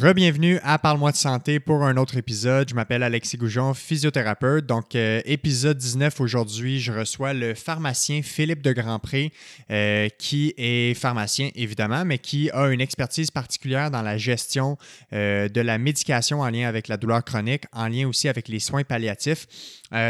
Rebienvenue à Parle-moi de santé pour un autre épisode. Je m'appelle Alexis Goujon, physiothérapeute. Donc, euh, épisode 19 aujourd'hui, je reçois le pharmacien Philippe de Grandpré, euh, qui est pharmacien évidemment, mais qui a une expertise particulière dans la gestion euh, de la médication en lien avec la douleur chronique, en lien aussi avec les soins palliatifs.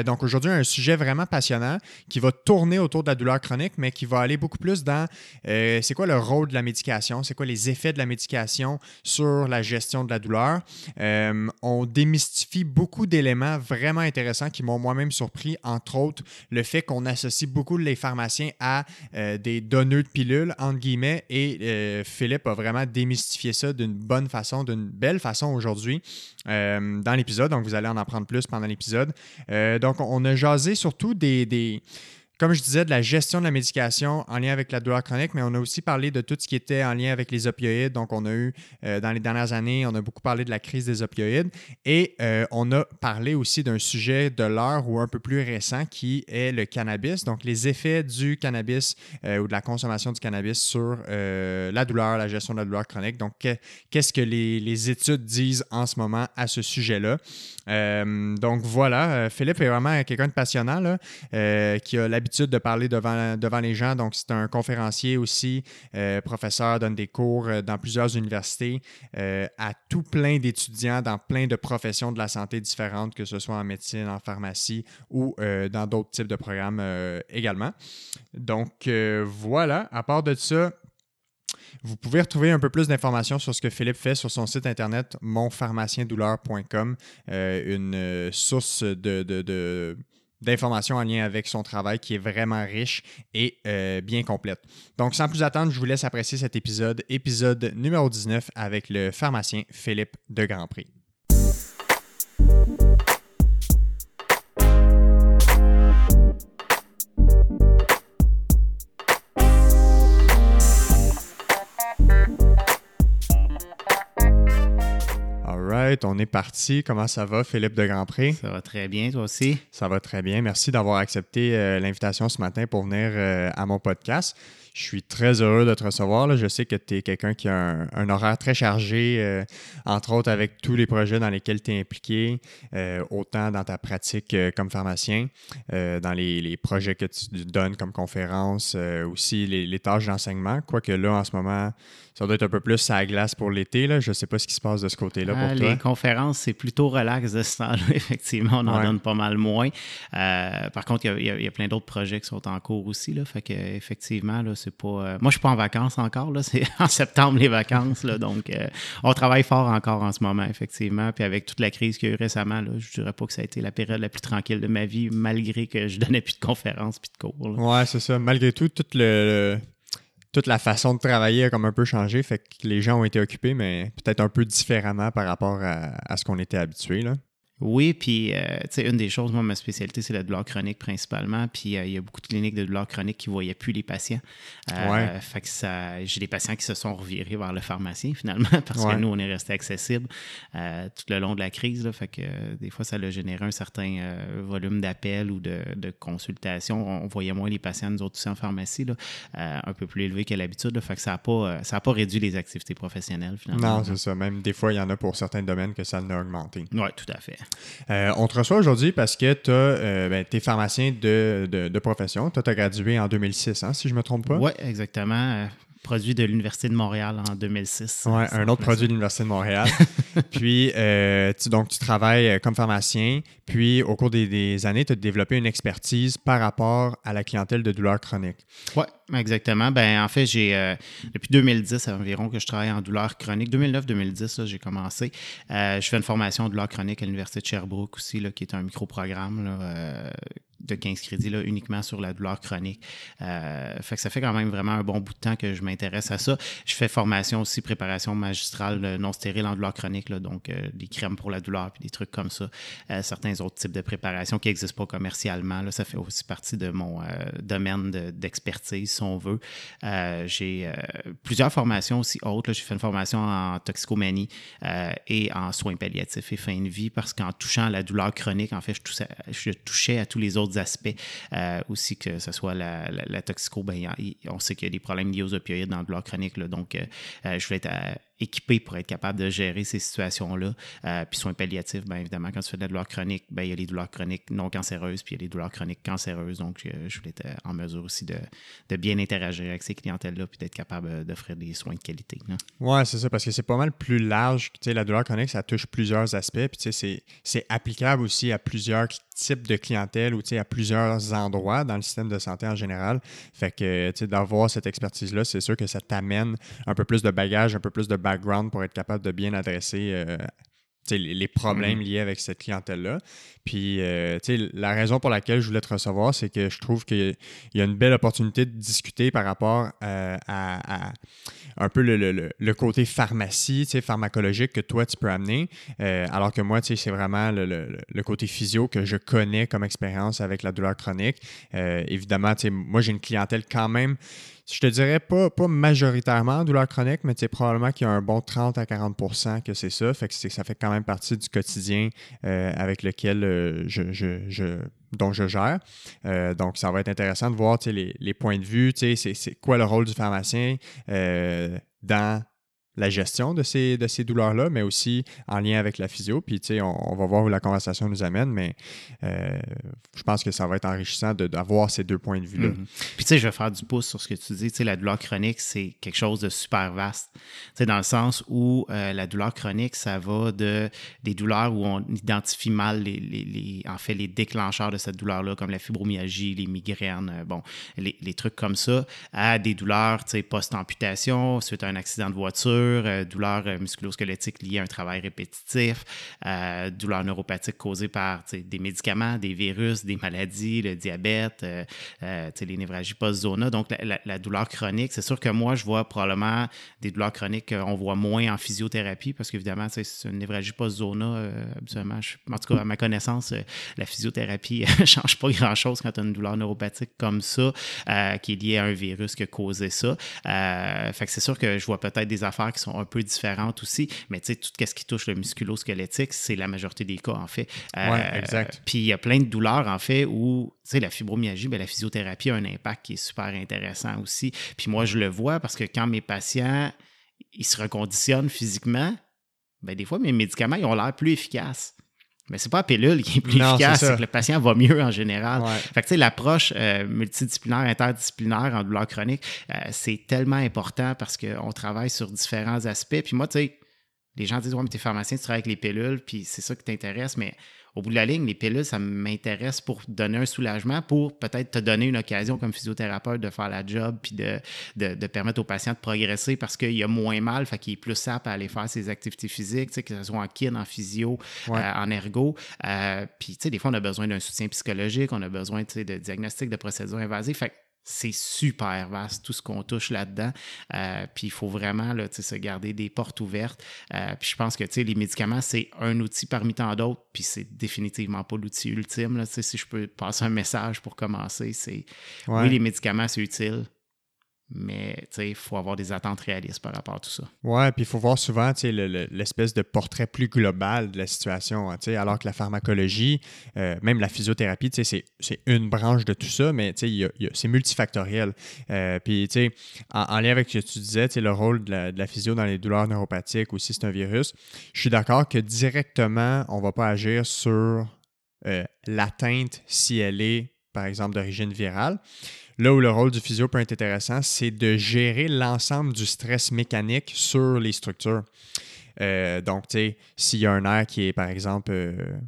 donc, aujourd'hui, un sujet vraiment passionnant qui va tourner autour de la douleur chronique, mais qui va aller beaucoup plus dans c'est quoi le rôle de la médication, c'est quoi les effets de la médication sur la gestion de la douleur. Euh, on démystifie beaucoup d'éléments vraiment intéressants qui m'ont moi-même surpris, entre autres le fait qu'on associe beaucoup les pharmaciens à euh, des donneurs de pilules, entre guillemets, et euh, Philippe a vraiment démystifié ça d'une bonne façon, d'une belle façon aujourd'hui dans l'épisode. Donc, vous allez en apprendre plus pendant l'épisode. donc, on a jasé surtout des comme je disais, de la gestion de la médication en lien avec la douleur chronique, mais on a aussi parlé de tout ce qui était en lien avec les opioïdes. Donc, on a eu, euh, dans les dernières années, on a beaucoup parlé de la crise des opioïdes et euh, on a parlé aussi d'un sujet de l'heure ou un peu plus récent qui est le cannabis. Donc, les effets du cannabis euh, ou de la consommation du cannabis sur la douleur, la gestion de la douleur chronique. Donc, qu'est-ce que les, les, études disent en ce moment à ce sujet-là? Donc, voilà, Philippe est vraiment quelqu'un de passionnant là, qui a l'habitude de parler devant, devant les gens. Donc, c'est un conférencier aussi, euh, professeur, donne des cours euh, dans plusieurs universités euh, à tout plein d'étudiants dans plein de professions de la santé différentes, que ce soit en médecine, en pharmacie ou dans d'autres types de programmes également. Donc, voilà, à part de ça, vous pouvez retrouver un peu plus d'informations sur ce que Philippe fait sur son site internet monpharmaciendouleur.com, une source de d'informations en lien avec son travail qui est vraiment riche et euh, bien complète. Donc, sans plus attendre, je vous laisse apprécier cet épisode, épisode numéro 19 avec le pharmacien Philippe de Grandpré. on est parti. Comment ça va, Philippe de Grandpré? Ça va très bien, toi aussi? Ça va très bien. Merci d'avoir accepté euh, l'invitation ce matin pour venir euh, à mon podcast. Je suis très heureux de te recevoir. Je sais que tu es quelqu'un qui a un, horaire très chargé, euh, entre autres avec tous les projets dans lesquels tu es impliqué, autant dans ta pratique comme pharmacien, dans les, projets que tu donnes comme conférence, aussi les, les tâches d'enseignement. Quoique là, en ce moment, ça doit être un peu plus à glace pour l'été. Je ne sais pas ce qui se passe de ce côté-là pour toi. Les conférences, c'est plutôt relax de ce temps-là. Effectivement, on en donne pas mal moins. Euh, par contre, il y, a plein d'autres projets qui sont en cours aussi. Là, fait que, effectivement, là, Euh, moi, je suis pas en vacances encore. Là, c'est en septembre les vacances. Là, donc, euh, on travaille fort encore en ce moment, effectivement. Puis avec toute la crise qu'il y a eu récemment, là, je dirais pas que ça a été la période la plus tranquille de ma vie, malgré que je donnais plus de conférences puis de cours. Oui, c'est ça. Malgré tout, toute la façon de travailler a comme un peu changé, fait que les gens ont été occupés, mais peut-être un peu différemment par rapport à, à ce qu'on était habitué. Oui, puis, euh, tu sais, une des choses, moi, ma spécialité, c'est la douleur chronique principalement. Puis, euh, il y a beaucoup de cliniques de douleur chronique qui ne voyaient plus les patients. Euh, fait que ça, j'ai des patients qui se sont revirés vers le pharmacien, finalement, parce que nous, on est resté accessible tout le long de la crise. Là, fait que des fois, ça a généré un certain volume d'appels ou de, de, consultations. On voyait moins les patients, nous autres aussi en pharmacie, là, un peu plus élevé qu'à l'habitude. Fait que ça n'a pas, pas réduit les activités professionnelles, finalement. Non, c'est ça. Même des fois, il y en a pour certains domaines que ça l'a augmenté. Oui, tout à fait. Euh, on te reçoit aujourd'hui parce que tu euh, ben, es pharmacien de, profession. Tu as gradué en 2006, hein, si je ne me trompe pas? Oui, exactement. Euh, produit de l'Université de Montréal en 2006. Oui, un autre produit de l'Université de Montréal. puis, tu, donc, tu travailles comme pharmacien. Puis, au cours des, années, tu as développé une expertise par rapport à la clientèle de douleur chronique. Oui, exactement. Ben, en fait, j'ai depuis 2010 environ que je travaille en douleur chronique. 2009-2010, j'ai commencé. je fais une formation en douleur chronique à l'Université de Sherbrooke aussi, là, qui est un micro-programme de 15 crédits là, uniquement sur la douleur chronique. Euh, fait que ça fait quand même vraiment un bon bout de temps que je m'intéresse à ça. Je fais formation aussi, préparation magistrale euh, non stérile en douleur chronique, là, donc euh, des crèmes pour la douleur puis des trucs comme ça. certains autres types de préparation qui n'existent pas commercialement. Là, ça fait aussi partie de mon domaine d'expertise, si on veut. j'ai plusieurs formations aussi autres. J'ai fait une formation en toxicomanie et en soins palliatifs et fin de vie parce qu'en touchant à la douleur chronique, en fait, je touchais à tous les autres aspects euh, aussi, que ce soit la, toxico, on sait qu'il y a des problèmes liés aux opioïdes dans le douleur chronique. donc, euh, euh, je voulais être équipés pour être capables de gérer ces situations-là. Euh, puis soins palliatifs, bien évidemment, quand tu fais de la douleur chronique, ben, il y a les douleurs chroniques non cancéreuses, puis il y a les douleurs chroniques cancéreuses. Donc, euh, je voulais être en mesure aussi de, de bien interagir avec ces clientèles-là, puis d'être capable d'offrir des soins de qualité. Oui, c'est ça, parce que c'est pas mal plus large. Tu sais, la douleur chronique, ça touche plusieurs aspects, puis tu sais, c'est applicable aussi à plusieurs types de clientèle ou à plusieurs endroits dans le système de santé en général. Fait que d'avoir cette expertise-là, c'est sûr que ça t'amène un peu plus de bagage, un peu plus de background pour être capable de bien adresser euh, les problèmes mm-hmm. liés avec cette clientèle-là. Puis, euh, la raison pour laquelle je voulais te recevoir, c'est que je trouve qu'il y a une belle opportunité de discuter par rapport euh, à, un peu le, côté pharmacie, pharmacologique que toi, tu peux amener, euh, alors que moi, c'est vraiment le, côté physio que je connais comme expérience avec la douleur chronique. évidemment, moi, j'ai une clientèle quand même je te dirais pas, pas majoritairement douleur chronique, mais probablement qu'il y a un bon 30 à 40% que c'est ça. Fait que ça fait quand même partie du quotidien euh, avec lequel euh, je, je, dont je gère. Euh, donc, ça va être intéressant de voir les, les, points de vue, c'est quoi le rôle du pharmacien dans la gestion de ces, douleurs-là, mais aussi en lien avec la physio. Puis, tu sais, on, va voir où la conversation nous amène, mais euh, je pense que ça va être enrichissant d'avoir ces deux points de vue-là. Mm-hmm. Puis, tu sais, je vais faire du pouce sur ce que tu dis. Tu sais, la douleur chronique, c'est quelque chose de super vaste. Tu sais, dans le sens où euh, la douleur chronique, ça va de des douleurs où on identifie mal les, les, en fait, les déclencheurs de cette douleur-là, comme la fibromyalgie, les migraines, euh, bon, les, les, trucs comme ça, à des douleurs, tu sais, post-amputation, suite à un accident de voiture, euh, douleurs euh, musculo-squelettiques liées à un travail répétitif, euh, douleurs neuropathiques causées par des médicaments, des virus, des maladies, le diabète, les névralgies post-zona. Donc, la, douleur chronique, c'est sûr que moi, je vois probablement des douleurs chroniques qu'on voit moins en physiothérapie parce qu'évidemment, c'est une névralgie post-zona, absolument. en tout cas, à ma connaissance, la physiothérapie ne change pas grand-chose quand tu as une douleur neuropathique comme ça, qui est liée à un virus qui a causé ça. fait que c'est sûr que je vois peut-être des affaires qui sont un peu différentes aussi. Mais tu sais, tout ce qui touche le musculo-squelettique, c'est la majorité des cas, en fait. Euh, exact. Puis il y a plein de douleurs, en fait, où, tu sais, la fibromyalgie, bien, la physiothérapie a un impact qui est super intéressant aussi. Puis moi, je le vois parce que quand mes patients, ils se reconditionnent physiquement, bien, des fois, mes médicaments, ils ont l'air plus efficaces. Mais c'est pas la pilule qui est plus efficace, c'est que le patient va mieux en général. Fait que, tu sais, l'approche euh, multidisciplinaire, interdisciplinaire en douleur chronique, euh, c'est tellement important parce qu'on travaille sur différents aspects. Puis moi, tu sais, les gens disent, ouais, mais t'es pharmacien, tu travailles avec les pilules, puis c'est ça qui t'intéresse, mais au bout de la ligne, les pilules, ça m'intéresse pour donner un soulagement, pour peut-être te donner une occasion comme physiothérapeute de faire la job, puis de, de, permettre aux patients de progresser parce qu'il a moins mal, fait qu'il est plus simple à aller faire ses activités physiques, que ce soit en kin, en physio, euh, en ergo. Euh, puis, tu sais, des fois, on a besoin d'un soutien psychologique, on a besoin, de diagnostic, de procédures invasives. Fait c'est super vaste tout ce qu'on touche là-dedans. Euh, puis il faut vraiment là, se garder des portes ouvertes. Euh, puis je pense que les médicaments, c'est un outil parmi tant d'autres, puis c'est définitivement pas l'outil ultime. Là, si je peux passer un message pour commencer, c'est oui, les médicaments, c'est utile, mais il faut avoir des attentes réalistes par rapport à tout ça. Oui, puis il faut voir souvent l'espèce de portrait plus global de la situation. Hein, alors que la pharmacologie, euh, même la physiothérapie, c'est une branche de tout ça, mais c'est multifactoriel. Euh, puis en, en, lien avec ce que tu disais, le rôle de la, physio dans les douleurs neuropathiques aussi, c'est un virus. Je suis d'accord que directement, on ne va pas agir sur euh, l'atteinte si elle est, par exemple, d'origine virale. Là où le rôle du physio peut être intéressant, c'est de gérer l'ensemble du stress mécanique sur les structures. Euh, donc, tu sais, s'il y a un nerf qui est, par exemple, euh,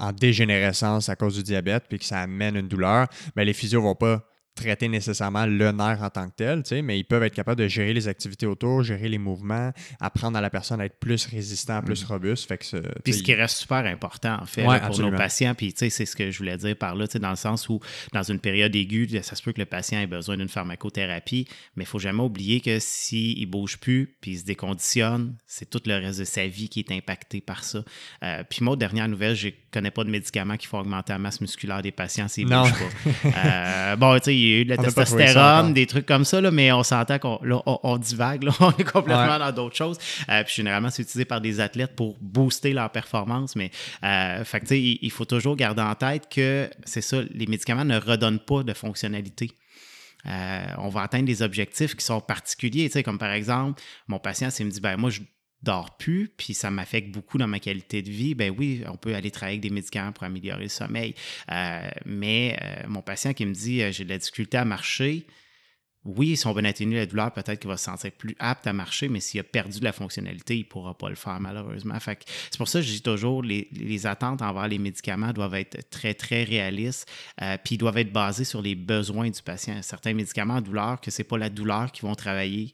en dégénérescence à cause du diabète, puis que ça amène une douleur, bien, les physios ne vont pas traiter nécessairement le nerf en tant que tel, mais ils peuvent être capables de gérer les activités autour, gérer les mouvements, apprendre à la personne à être plus résistant, plus mm. robuste. Fait que puis ce qui reste super important, en fait, pour nos patients, puis c'est ce que je voulais dire par là, dans le sens où, dans une période aiguë, ça se peut que le patient ait besoin d'une pharmacothérapie, mais il ne faut jamais oublier que s'il ne bouge plus, puis il se déconditionne, c'est tout le reste de sa vie qui est impacté par ça. Euh, puis moi, dernière nouvelle, je ne connais pas de médicaments qui font augmenter la masse musculaire des patients s'ils ne bougent pas. Euh, bon, tu sais, y a eu de la testostérone, des trucs comme ça, là, mais on s'entend qu'on on, divague, là, on est complètement dans d'autres choses. Euh, puis généralement, c'est utilisé par des athlètes pour booster leur performance, mais euh, fait il, il faut toujours garder en tête que c'est ça, les médicaments ne redonnent pas de fonctionnalité. on va atteindre des objectifs qui sont particuliers, comme par exemple, mon patient, s'il me dit, ben moi, je dors plus, puis ça m'affecte beaucoup dans ma qualité de vie, ben oui, on peut aller travailler avec des médicaments pour améliorer le sommeil. mais mon patient qui me dit, j'ai de la difficulté à marcher, oui, si on veut atténuer la douleur, peut-être qu'il va se sentir plus apte à marcher, mais s'il a perdu de la fonctionnalité, il ne pourra pas le faire, malheureusement. c'est pour ça que je dis toujours, les, attentes envers les médicaments doivent être très, très réalistes, euh, puis ils doivent être basés sur les besoins du patient. Certains médicaments à douleur, que ce n'est pas la douleur qui vont travailler,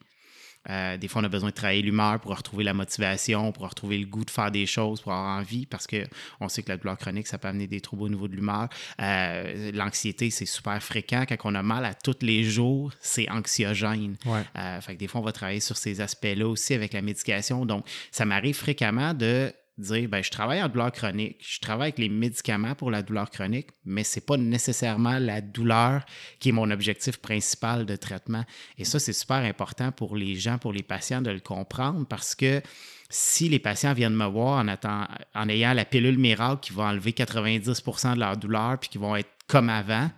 euh, des fois, on a besoin de travailler l'humeur pour retrouver la motivation, pour retrouver le goût de faire des choses, pour avoir envie, parce qu'on sait que la douleur chronique, ça peut amener des troubles au niveau de l'humeur. Euh, l'anxiété, c'est super fréquent. Quand on a mal à tous les jours, c'est anxiogène. Euh, fait que des fois, on va travailler sur ces aspects-là aussi avec la médication. Donc, ça m'arrive fréquemment de dire ben, je travaille en douleur chronique, je travaille avec les médicaments pour la douleur chronique, mais ce n'est pas nécessairement la douleur qui est mon objectif principal de traitement. Et ça, c'est super important pour les gens, pour les patients de le comprendre parce que si les patients viennent me voir en, en ayant la pilule miracle qui va enlever 90% de leur douleur puis qui vont être comme avant,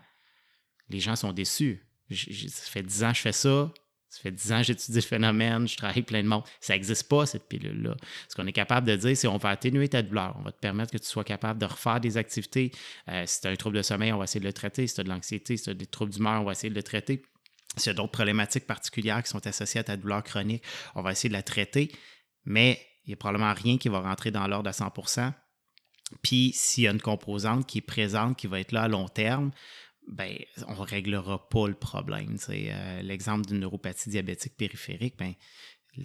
les gens sont déçus. ça fait 10 ans que je fais ça, ça fait 10 ans que j'étudie le phénomène, je travaille plein de monde. Ça n'existe pas, cette pilule-là. Ce qu'on est capable de dire, c'est on va atténuer ta douleur. On va te permettre que tu sois capable de refaire des activités. Euh, si tu as un trouble de sommeil, on va essayer de le traiter. Si tu as de l'anxiété, si tu as des troubles d'humeur, on va essayer de le traiter. S'il y a d'autres problématiques particulières qui sont associées à ta douleur chronique, on va essayer de la traiter. Mais il n'y a probablement rien qui va rentrer dans l'ordre à 100% Puis s'il y a une composante qui est présente, qui va être là à long terme, ben, on réglera pas le problème. Euh, l'exemple d'une neuropathie diabétique périphérique, ben,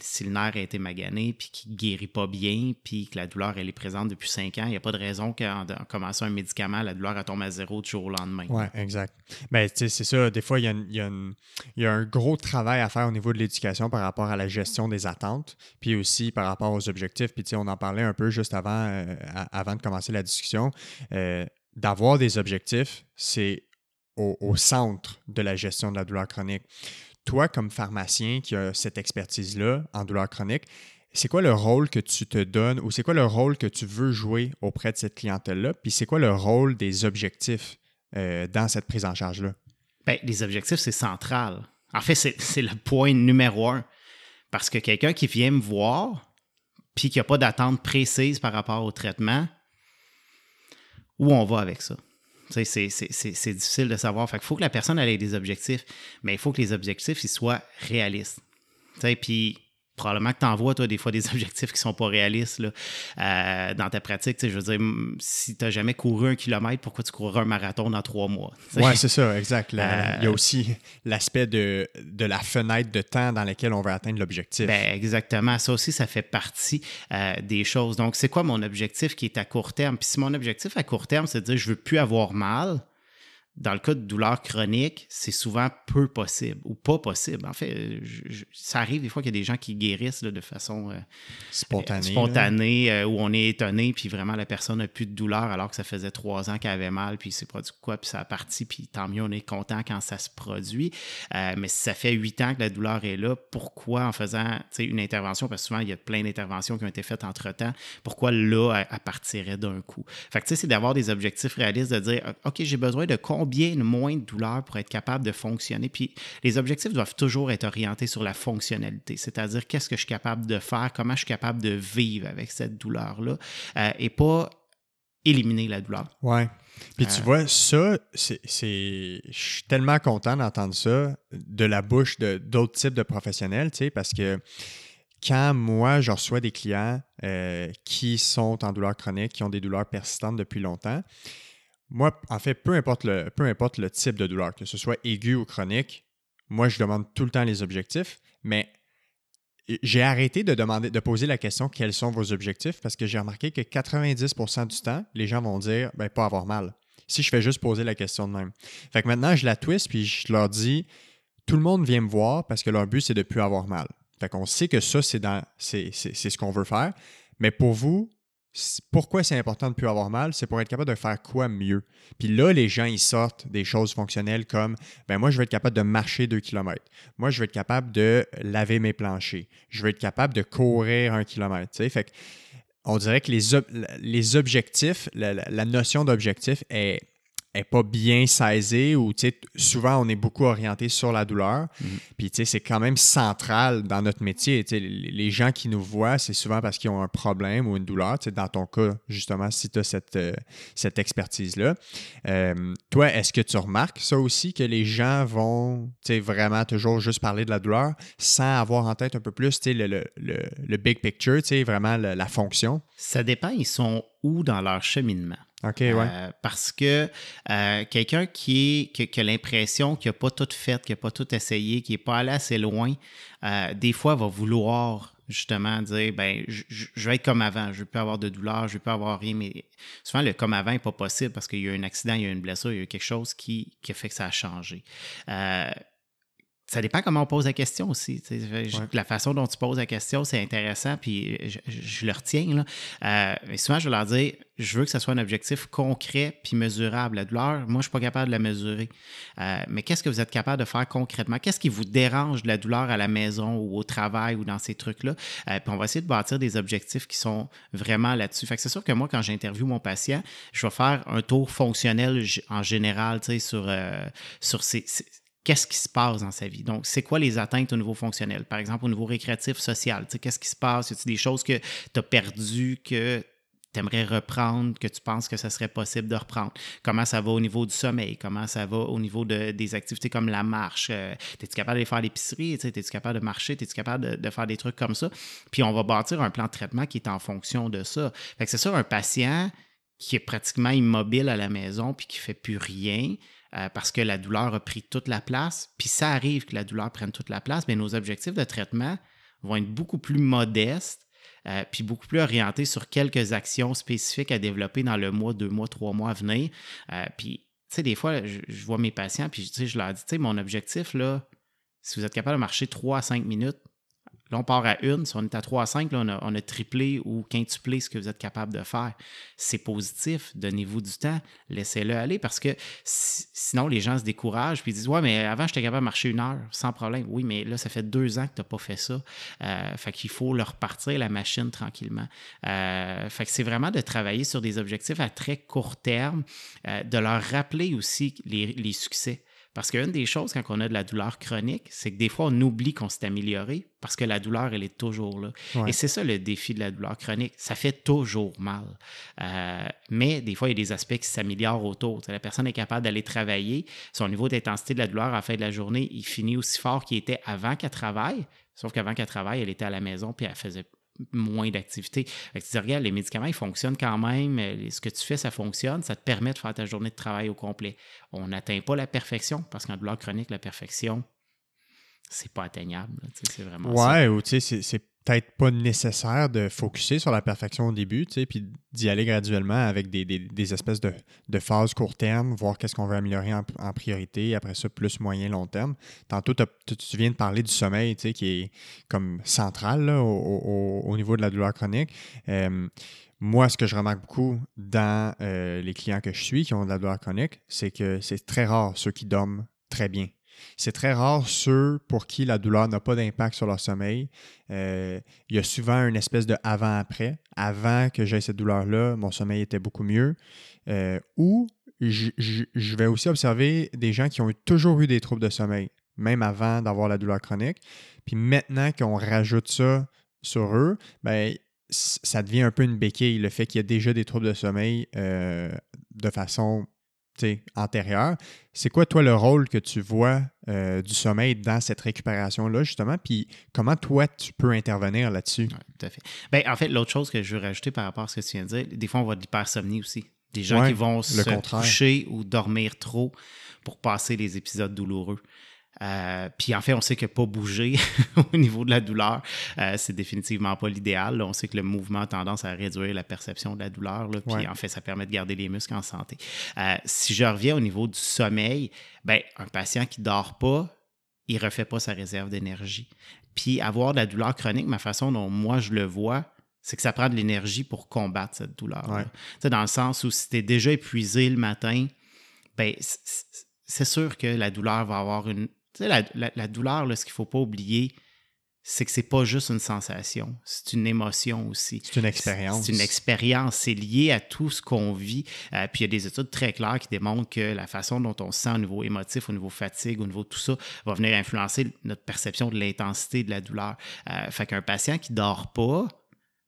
si le nerf a été magané, puis qu'il ne guérit pas bien, puis que la douleur elle est présente depuis cinq ans, il n'y a pas de raison qu'en commençant un médicament, la douleur tombe à zéro du jour au lendemain. Oui, exact. Ben, c'est ça. Des fois, il y, a un gros travail à faire au niveau de l'éducation par rapport à la gestion des attentes, puis aussi par rapport aux objectifs. Puis on en parlait un peu juste avant, euh, avant de commencer la discussion. Euh, d'avoir des objectifs, c'est au, centre de la gestion de la douleur chronique. Toi, comme pharmacien qui a cette expertise-là en douleur chronique, c'est quoi le rôle que tu te donnes ou c'est quoi le rôle que tu veux jouer auprès de cette clientèle-là? Puis c'est quoi le rôle des objectifs euh, dans cette prise en charge-là? Bien, les objectifs, c'est central. En fait, c'est le point numéro un. Parce que quelqu'un qui vient me voir, puis qui n'a pas d'attente précise par rapport au traitement, où on va avec ça? C'est difficile de savoir. il faut que la personne ait des objectifs, mais il faut que les objectifs ils soient réalistes. Puis probablement que tu envoies, toi, des fois, des objectifs qui ne sont pas réalistes là, euh, dans ta pratique. Je veux dire, si tu n'as jamais couru un kilomètre, pourquoi tu courras un marathon dans trois mois? Oui, c'est ça, exact. Euh, il y a aussi l'aspect de, de, la fenêtre de temps dans laquelle on veut atteindre l'objectif. Ben, exactement. Ça aussi, ça fait partie euh, des choses. Donc, c'est quoi mon objectif qui est à court terme? Puis si mon objectif à court terme, c'est de dire je ne veux plus avoir mal, dans le cas de douleur chronique, c'est souvent peu possible ou pas possible. En fait, ça arrive des fois qu'il y a des gens qui guérissent de façon euh, spontanée, spontanée euh, où on est étonné, puis vraiment la personne n'a plus de douleur alors que ça faisait trois ans qu'elle avait mal, puis c'est produit quoi, puis ça a parti, puis tant mieux, on est content quand ça se produit. Euh, mais si ça fait huit ans que la douleur est là, pourquoi en faisant une intervention, parce que souvent il y a plein d'interventions qui ont été faites entre-temps, pourquoi là, elle, partirait d'un coup? Fait que tu sais, c'est d'avoir des objectifs réalistes, de dire, OK, j'ai besoin de combien moins de douleur pour être capable de fonctionner. Puis les objectifs doivent toujours être orientés sur la fonctionnalité, c'est-à-dire qu'est-ce que je suis capable de faire, comment je suis capable de vivre avec cette douleur-là, euh, et pas éliminer la douleur. Ouais. Puis tu euh. vois, ça, c'est. Je suis tellement content d'entendre ça de la bouche d'autres types de professionnels, tu sais, parce que quand moi, je reçois des clients euh, qui sont en douleur chronique, qui ont des douleurs persistantes depuis longtemps, moi, en fait, peu importe, le, peu importe le type de douleur, que ce soit aigu ou chronique, moi, je demande tout le temps les objectifs, mais j'ai arrêté de demander, de poser la question quels sont vos objectifs? Parce que j'ai remarqué que 90% du temps, les gens vont dire ben, pas avoir mal. Si je fais juste poser la question de même. Fait que maintenant, je la twist puis je leur dis tout le monde vient me voir parce que leur but, c'est de ne plus avoir mal. Fait qu'on sait que ça, c'est, dans, c'est ce qu'on veut faire. Mais pour vous, pourquoi c'est important de ne plus avoir mal? C'est pour être capable de faire quoi mieux? Puis là, les gens, ils sortent des choses fonctionnelles comme ben moi, je vais être capable de marcher 2 km. Moi, je vais être capable de laver mes planchers. Je vais être capable de courir un kilomètre. Fait on dirait que les objectifs, la, notion d'objectif est, est pas bien saisée ou souvent on est beaucoup orienté sur la douleur. Mhm. Puis tu sais, c'est quand même central dans notre métier. Les gens qui nous voient, c'est souvent parce qu'ils ont un problème ou une douleur. Dans ton cas, justement, si tu as cette, euh, cette expertise-là. Euh, toi, est-ce que tu remarques ça aussi, que les gens vont vraiment toujours juste parler de la douleur sans avoir en tête un peu plus le, le, le, le big picture, vraiment la, la fonction? Ça dépend, ils sont où dans leur cheminement? OK, ouais. Euh, parce que euh, quelqu'un qui, est, qui, qui a l'impression qu'il n'a pas tout fait, qu'il n'a pas tout essayé, qu'il n'est pas allé assez loin, euh, des fois va vouloir justement dire ben je, vais être comme avant, je ne veux plus avoir de douleur, je ne veux plus avoir rien, mais souvent le comme avant n'est pas possible parce qu'il y a eu un accident, il y a eu une blessure, il y a eu quelque chose qui, qui a fait que ça a changé. Ça dépend comment on pose la question aussi. Ouais. La façon dont tu poses la question, c'est intéressant, puis je, je- je le retiens. Là. Euh, mais souvent, je vais leur dire, je veux que ce soit un objectif concret puis mesurable. La douleur, moi, je ne suis pas capable de la mesurer. Euh, mais qu'est-ce que vous êtes capable de faire concrètement? Qu'est-ce qui vous dérange de la douleur à la maison ou au travail ou dans ces trucs-là? Euh, puis on va essayer de bâtir des objectifs qui sont vraiment là-dessus. Fait que c'est sûr que moi, quand j'interviewe mon patient, je vais faire un tour fonctionnel en général, tu sais, sur, euh, sur ces, ces- qu'est-ce qui se passe dans sa vie? Donc, c'est quoi les atteintes au niveau fonctionnel? Par exemple, au niveau récréatif, social, qu'est-ce qui se passe? Y a des choses que tu as perdues, que tu aimerais reprendre, que tu penses que ça serait possible de reprendre? Comment ça va au niveau du sommeil? Comment ça va au niveau de- des activités comme la marche? Euh, Es-tu capable d'aller faire l'épicerie? Es-tu capable de marcher? Es-tu capable de, de faire des trucs comme ça? Puis on va bâtir un plan de traitement qui est en fonction de ça. Fait que c'est sûr, un patient qui est pratiquement immobile à la maison puis qui fait plus rien euh, parce que la douleur a pris toute la place, puis ça arrive que la douleur prenne toute la place, mais nos objectifs de traitement vont être beaucoup plus modestes euh, puis beaucoup plus orientés sur quelques actions spécifiques à développer dans le mois, deux mois, trois mois à venir. Euh, puis, tu sais, des fois, je, je vois mes patients, puis je leur dis, tu sais, mon objectif, là, si vous êtes capable de marcher 3 à 5 minutes, là, on part à une. Si on est à 3 à 5, là, on, a, triplé ou quintuplé ce que vous êtes capable de faire. C'est positif. Donnez-vous du temps. Laissez-le aller parce que si- sinon, les gens se découragent puis disent Ouais, mais avant, j'étais capable de marcher une heure sans problème. Oui, mais là, ça fait deux ans que tu n'as pas fait ça. Euh, fait qu'il faut leur repartir la machine tranquillement. Euh, fait que c'est vraiment de travailler sur des objectifs à très court terme, euh, de leur rappeler aussi les succès. Parce qu'une des choses quand on a de la douleur chronique, c'est que des fois, on oublie qu'on s'est amélioré parce que la douleur, elle est toujours là. Ouais. Et c'est ça le défi de la douleur chronique. Ça fait toujours mal. Euh, mais des fois, il y a des aspects qui s'améliorent autour. La personne est capable d'aller travailler. Son niveau d'intensité de la douleur à la fin de la journée, il finit aussi fort qu'il était avant qu'elle travaille. Sauf qu'avant qu'elle travaille, elle était à la maison puis elle faisait moins d'activité. Tu dis, regarde, les médicaments, ils fonctionnent quand même. Euh, Ce que tu fais, ça fonctionne. Ça te permet de faire ta journée de travail au complet. On n'atteint pas la perfection parce qu'en douleur chronique, la perfection, c'est pas atteignable. C'est vraiment ça. Ouais, ou tu sais, c'est peut-être pas nécessaire de focuser sur la perfection au début, puis d'y aller graduellement avec des, espèces de, phases court terme, voir qu'est-ce qu'on veut améliorer en, priorité, après ça, plus moyen, long terme. Tantôt, tu, viens de parler du sommeil, qui est comme central au niveau de la douleur chronique. Euh, moi, ce que je remarque beaucoup dans euh, les clients que je suis qui ont de la douleur chronique, c'est que c'est très rare ceux qui dorment très bien. C'est très rare ceux pour qui la douleur n'a pas d'impact sur leur sommeil. Euh, il y a souvent une espèce de avant-après. Avant que j'aie cette douleur-là, mon sommeil était beaucoup mieux. Euh, ou je, vais aussi observer des gens qui ont toujours eu des troubles de sommeil, même avant d'avoir la douleur chronique. Puis maintenant qu'on rajoute ça sur eux, ben, ça devient un peu une béquille, le fait qu'il y a déjà des troubles de sommeil euh, de façon antérieure. C'est quoi, toi, le rôle que tu vois euh, du sommeil dans cette récupération-là, justement? Puis comment, toi, tu peux intervenir là-dessus? Ouais, tout à fait. Ben, en fait, l'autre chose que je veux rajouter par rapport à ce que tu viens de dire, des fois, on voit de l'hypersomnie aussi. Des gens Ouais, qui vont se contraire. coucher ou dormir trop pour passer les épisodes douloureux. Euh, puis en fait, on sait que pas bouger au niveau de la douleur, euh, c'est définitivement pas l'idéal. On sait que le mouvement a tendance à réduire la perception de la douleur. puis Ouais. en fait, ça permet de garder les muscles en santé. Euh, si je reviens au niveau du sommeil, ben, un patient qui dort pas, il refait pas sa réserve d'énergie. Puis avoir de la douleur chronique, ma façon dont moi je le vois, c'est que ça prend de l'énergie pour combattre cette douleur. Ouais. Dans le sens où si tu es déjà épuisé le matin, ben, c'est sûr que la douleur va avoir une. Tu sais, la, la- la douleur, là, ce qu'il ne faut pas oublier, c'est que c'est pas juste une sensation, c'est une émotion aussi. C'est une expérience. C'est une expérience, c'est lié à tout ce qu'on vit. Euh, puis il y a des études très claires qui démontrent que la façon dont on se sent au niveau émotif, au niveau fatigue, au niveau de tout ça, va venir influencer notre perception de l'intensité de la douleur. Euh, fait qu'un patient qui dort pas,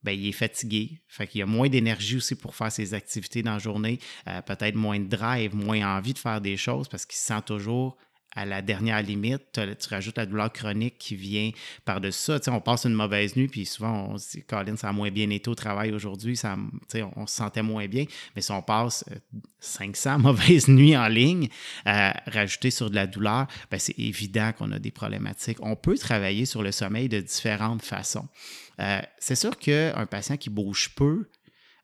ben, il est fatigué. Fait qu'il a moins d'énergie aussi pour faire ses activités dans la journée, euh, peut-être moins de drive, moins envie de faire des choses parce qu'il se sent toujours à la dernière limite, tu rajoutes la douleur chronique qui vient par-dessus ça. on passe une mauvaise nuit, puis souvent, on se dit, Colin, ça a moins bien été au travail aujourd'hui, ça, on se sentait moins bien. Mais si on passe 500 euh, mauvaises nuits en ligne, euh, rajouter sur de la douleur, ben, c'est évident qu'on a des problématiques. On peut travailler sur le sommeil de différentes façons. Euh, c'est sûr qu'un patient qui bouge peu,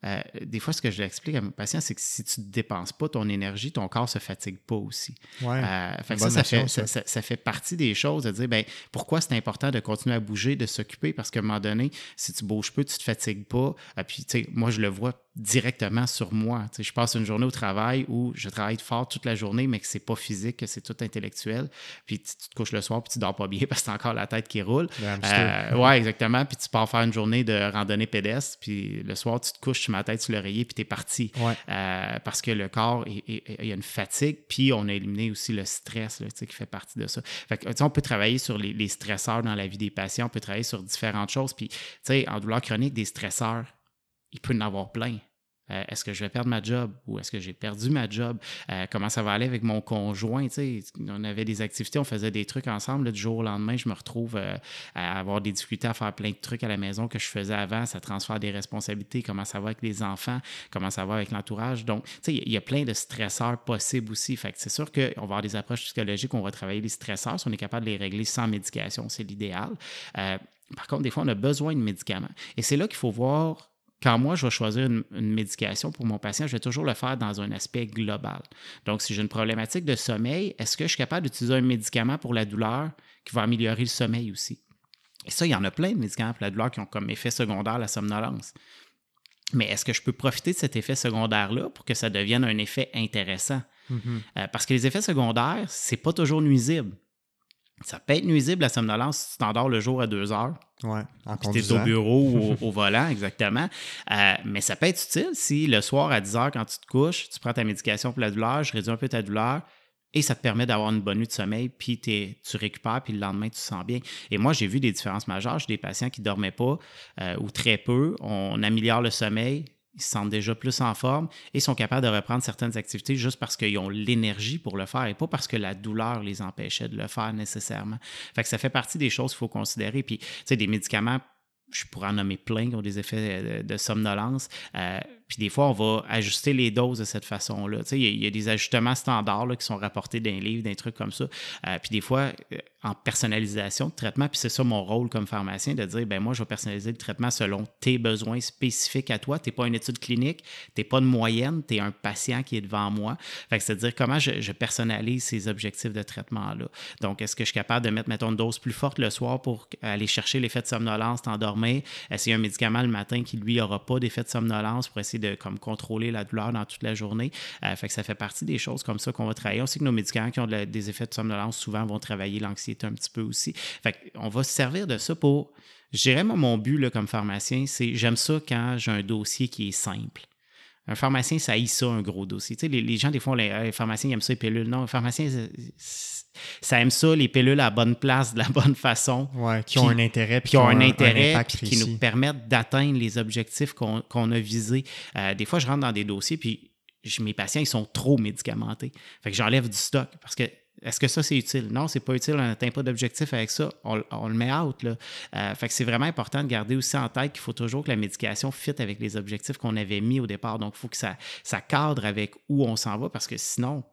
euh, des fois, ce que je l'explique à mes patients, c'est que si tu ne dépenses pas ton énergie, ton corps ne se fatigue pas aussi. Ouais, euh, ça, ça, fait, partie des choses de dire ben, pourquoi c'est important de continuer à bouger, de s'occuper, parce qu'à un moment donné, si tu bouges peu, tu ne te fatigues pas. Et puis, moi, je le vois directement sur moi. je passe une journée au travail où je travaille fort toute la journée, mais que c'est pas physique, que c'est tout intellectuel. Puis tu, te couches le soir, puis tu dors pas bien parce que tu as encore la tête qui roule. Euh, ouais, exactement. Puis tu pars faire une journée de randonnée pédestre, puis le soir, tu te couches, tu mets la tête sur l'oreiller, puis tu es parti. Euh, parce que le corps, il y a une fatigue, puis on a éliminé aussi le stress là, qui fait partie de ça. Fait que, on peut travailler sur les, les stresseurs dans la vie des patients, on peut travailler sur différentes choses. Puis, tu sais, en douleur chronique, des stresseurs, il peut en avoir plein. Euh, est-ce que je vais perdre ma job ou est-ce que j'ai perdu ma job? Euh, comment ça va aller avec mon conjoint? on avait des activités, on faisait des trucs ensemble. du jour au lendemain, je me retrouve euh, à avoir des difficultés à faire plein de trucs à la maison que je faisais avant. Ça transfère des responsabilités. Comment ça va avec les enfants? Comment ça va avec l'entourage? Donc, il y a plein de stresseurs possibles aussi. Fait c'est sûr qu'on va avoir des approches psychologiques, on va travailler les stresseurs. Si on est capable de les régler sans médication, c'est l'idéal. par contre, des fois, on a besoin de médicaments. Et c'est là qu'il faut voir quand moi, je vais choisir une, médication pour mon patient, je vais toujours le faire dans un aspect global. Donc, si j'ai une problématique de sommeil, est-ce que je suis capable d'utiliser un médicament pour la douleur qui va améliorer le sommeil aussi? Et ça, il y en a plein de médicaments pour la douleur qui ont comme effet secondaire la somnolence. Mais est-ce que je peux profiter de cet effet secondaire-là pour que ça devienne un effet intéressant? Mm-hmm. Euh, parce que les effets secondaires, c'est pas toujours nuisible. Ça peut être nuisible la somnolence si tu t'endors le jour à deux heures. Oui, en Tu es au bureau ou au, volant, exactement. Euh, mais ça peut être utile si le soir à 10 heures, quand tu te couches, tu prends ta médication pour la douleur, je réduis un peu ta douleur et ça te permet d'avoir une bonne nuit de sommeil, puis tu récupères, puis le lendemain, tu te sens bien. Et moi, j'ai vu des différences majeures. J'ai des patients qui ne dormaient pas euh, ou très peu. On améliore le sommeil, ils se sentent déjà plus en forme et sont capables de reprendre certaines activités juste parce qu'ils ont l'énergie pour le faire et pas parce que la douleur les empêchait de le faire nécessairement. Fait que ça fait partie des choses qu'il faut considérer. Puis, tu sais, des médicaments, je pourrais en nommer plein qui ont des effets de, somnolence. Euh, puis des fois, on va ajuster les doses de cette façon-là. Il y, a des ajustements standards qui sont rapportés d'un livre, d'un truc comme ça. Euh, puis des fois, euh, en personnalisation de traitement. Puis c'est ça mon rôle comme pharmacien, de dire, ben moi, je vais personnaliser le traitement selon tes besoins spécifiques à toi. Tu n'es pas une étude clinique, tu n'es pas de moyenne, tu es un patient qui est devant moi. Fait c'est-à-dire comment je, personnalise ces objectifs de traitement-là? Donc, est-ce que je suis capable de mettre, mettons, une dose plus forte le soir pour aller chercher l'effet de somnolence, t'endormir? Est-ce qu'il y a un médicament le matin qui, lui, n'aura pas d'effet de somnolence pour essayer de comme, contrôler la douleur dans toute la journée? Euh, fait que ça fait partie des choses comme ça qu'on va travailler. On sait que nos médicaments qui ont des effets de somnolence souvent vont travailler l'anxiété un petit peu aussi. Fait on va se servir de ça pour. Je dirais, mon but là, comme pharmacien, c'est j'aime ça quand j'ai un dossier qui est simple. Un pharmacien, ça haït ça, un gros dossier. Tu sais, les, gens, des fois, les, pharmaciens aiment ça, les pilules. Non, un pharmacien, ça aime ça, les pilules à la bonne place, de la bonne façon. Ouais, qui ont un intérêt. Qui ont un, intérêt, qui nous permettent d'atteindre les objectifs qu'on a visés. Euh, des fois, je rentre dans des dossiers, puis mes patients, ils sont trop médicamentés. Fait que j'enlève du stock parce que est-ce que ça, c'est utile? Non, c'est pas utile. On n'atteint pas d'objectif avec ça. On, le met out. Là. Euh, fait que c'est vraiment important de garder aussi en tête qu'il faut toujours que la médication fit avec les objectifs qu'on avait mis au départ. Donc, il faut que ça, ça cadre avec où on s'en va parce que sinon,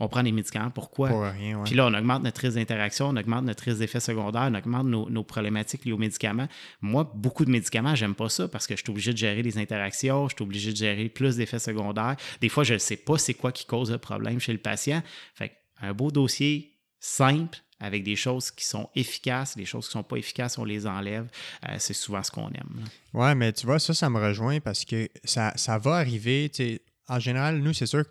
on prend des médicaments. Pourquoi? Pour rien, Puis là, on augmente notre risque d'interaction, on augmente notre risque d'effets secondaires, on augmente nos, problématiques liées aux médicaments. Moi, beaucoup de médicaments, j'aime pas ça parce que je suis obligé de gérer les interactions, je suis obligé de gérer plus d'effets secondaires. Des fois, je ne sais pas c'est quoi qui cause le problème chez le patient. Fait un beau dossier simple avec des choses qui sont efficaces, des choses qui ne sont pas efficaces, on les enlève. Euh, c'est souvent ce qu'on aime. Oui, mais tu vois, ça, ça me rejoint parce que ça, ça va arriver. En général, nous, c'est sûr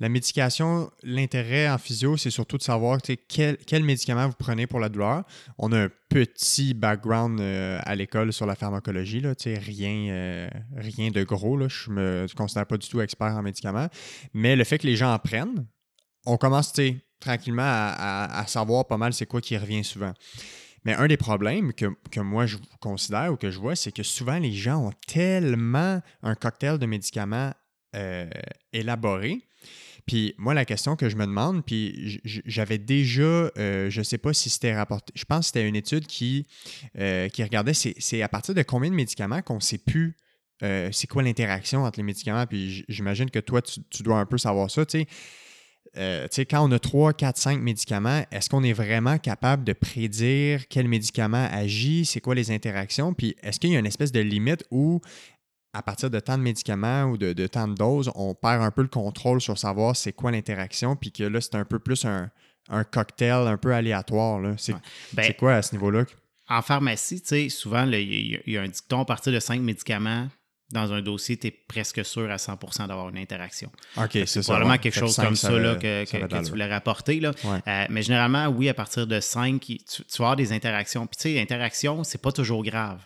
La médication, l'intérêt en physio, c'est surtout de savoir quel, quel, médicament vous prenez pour la douleur. On a un petit background euh, à l'école sur la pharmacologie, là, rien, euh, rien de gros. Là. Je ne me considère pas du tout expert en médicaments. Mais le fait que les gens en prennent, on commence tranquillement à, savoir pas mal c'est quoi qui revient souvent. Mais un des problèmes que, moi je considère ou que je vois, c'est que souvent les gens ont tellement un cocktail de médicaments euh, élaboré puis moi, la question que je me demande, puis j'avais déjà, euh, je ne sais pas si c'était rapporté, je pense que c'était une étude qui, euh, regardait, c'est à partir de combien de médicaments qu'on ne sait plus c'est quoi l'interaction entre les médicaments, puis j'imagine que toi, tu, dois un peu savoir ça, tu sais. Quand on a 3, 4, 5 médicaments, est-ce qu'on est vraiment capable de prédire quel médicament agit, c'est quoi les interactions, puis est-ce qu'il y a une espèce de limite où à partir de tant de médicaments ou de, de tant de doses, on perd un peu le contrôle sur savoir c'est quoi l'interaction, puis que là, c'est un peu plus un, cocktail un peu aléatoire. Ben, c'est quoi à ce niveau-là? En pharmacie, souvent, il y, a un dicton à partir de cinq médicaments. Dans un dossier, tu es presque sûr à 100% d'avoir une interaction. OK, c'est probablement quelque chose comme ça, là, que, tu voulais rapporter. Là. Euh, mais généralement, oui, à partir de 5, tu, tu vas avoir des interactions. Puis, tu sais, l'interaction, c'est pas toujours grave.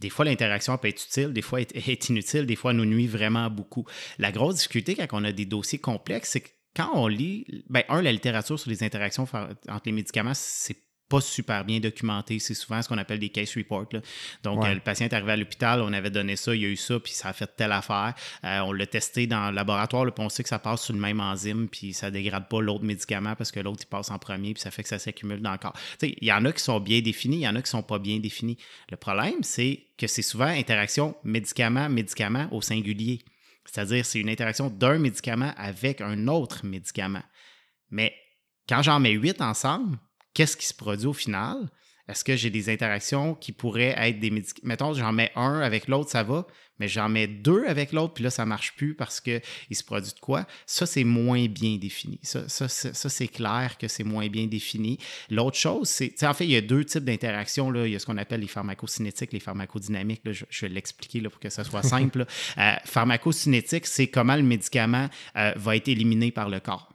Des fois, l'interaction peut être utile, des fois, elle est inutile, des fois, elle nous nuit vraiment beaucoup. La grosse difficulté quand on a des dossiers complexes, c'est que quand on lit, ben, un, la littérature sur les interactions entre les médicaments, c'est pas super bien documenté. C'est souvent ce qu'on appelle des case reports. Donc, euh, le patient est arrivé à l'hôpital, on avait donné ça, il y a eu ça, puis ça a fait telle affaire. Euh, on l'a testé dans le laboratoire, puis on sait que ça passe sur le même enzyme, puis ça dégrade pas l'autre médicament parce que l'autre, il passe en premier, puis ça fait que ça s'accumule dans le corps. Il y en a qui sont bien définis, il y en a qui sont pas bien définis. Le problème, c'est que c'est souvent interaction médicament-médicament au singulier. C'est-à-dire, c'est une interaction d'un médicament avec un autre médicament. Mais quand j'en mets huit ensemble, qu'est-ce qui se produit au final? Est-ce que j'ai des interactions qui pourraient être des médicaments? Mettons, j'en mets un avec l'autre, ça va, mais j'en mets deux avec l'autre, puis là, ça ne marche plus parce qu'il se produit de quoi? Ça, c'est moins bien défini. Ça, c'est clair que c'est moins bien défini. L'autre chose, c'est, en fait, il y a deux types d'interactions. Il y a ce qu'on appelle les pharmacocinétiques, les pharmacodynamiques. je, vais l'expliquer pour que ça soit simple. euh, pharmacocinétique, c'est comment le médicament euh, va être éliminé par le corps.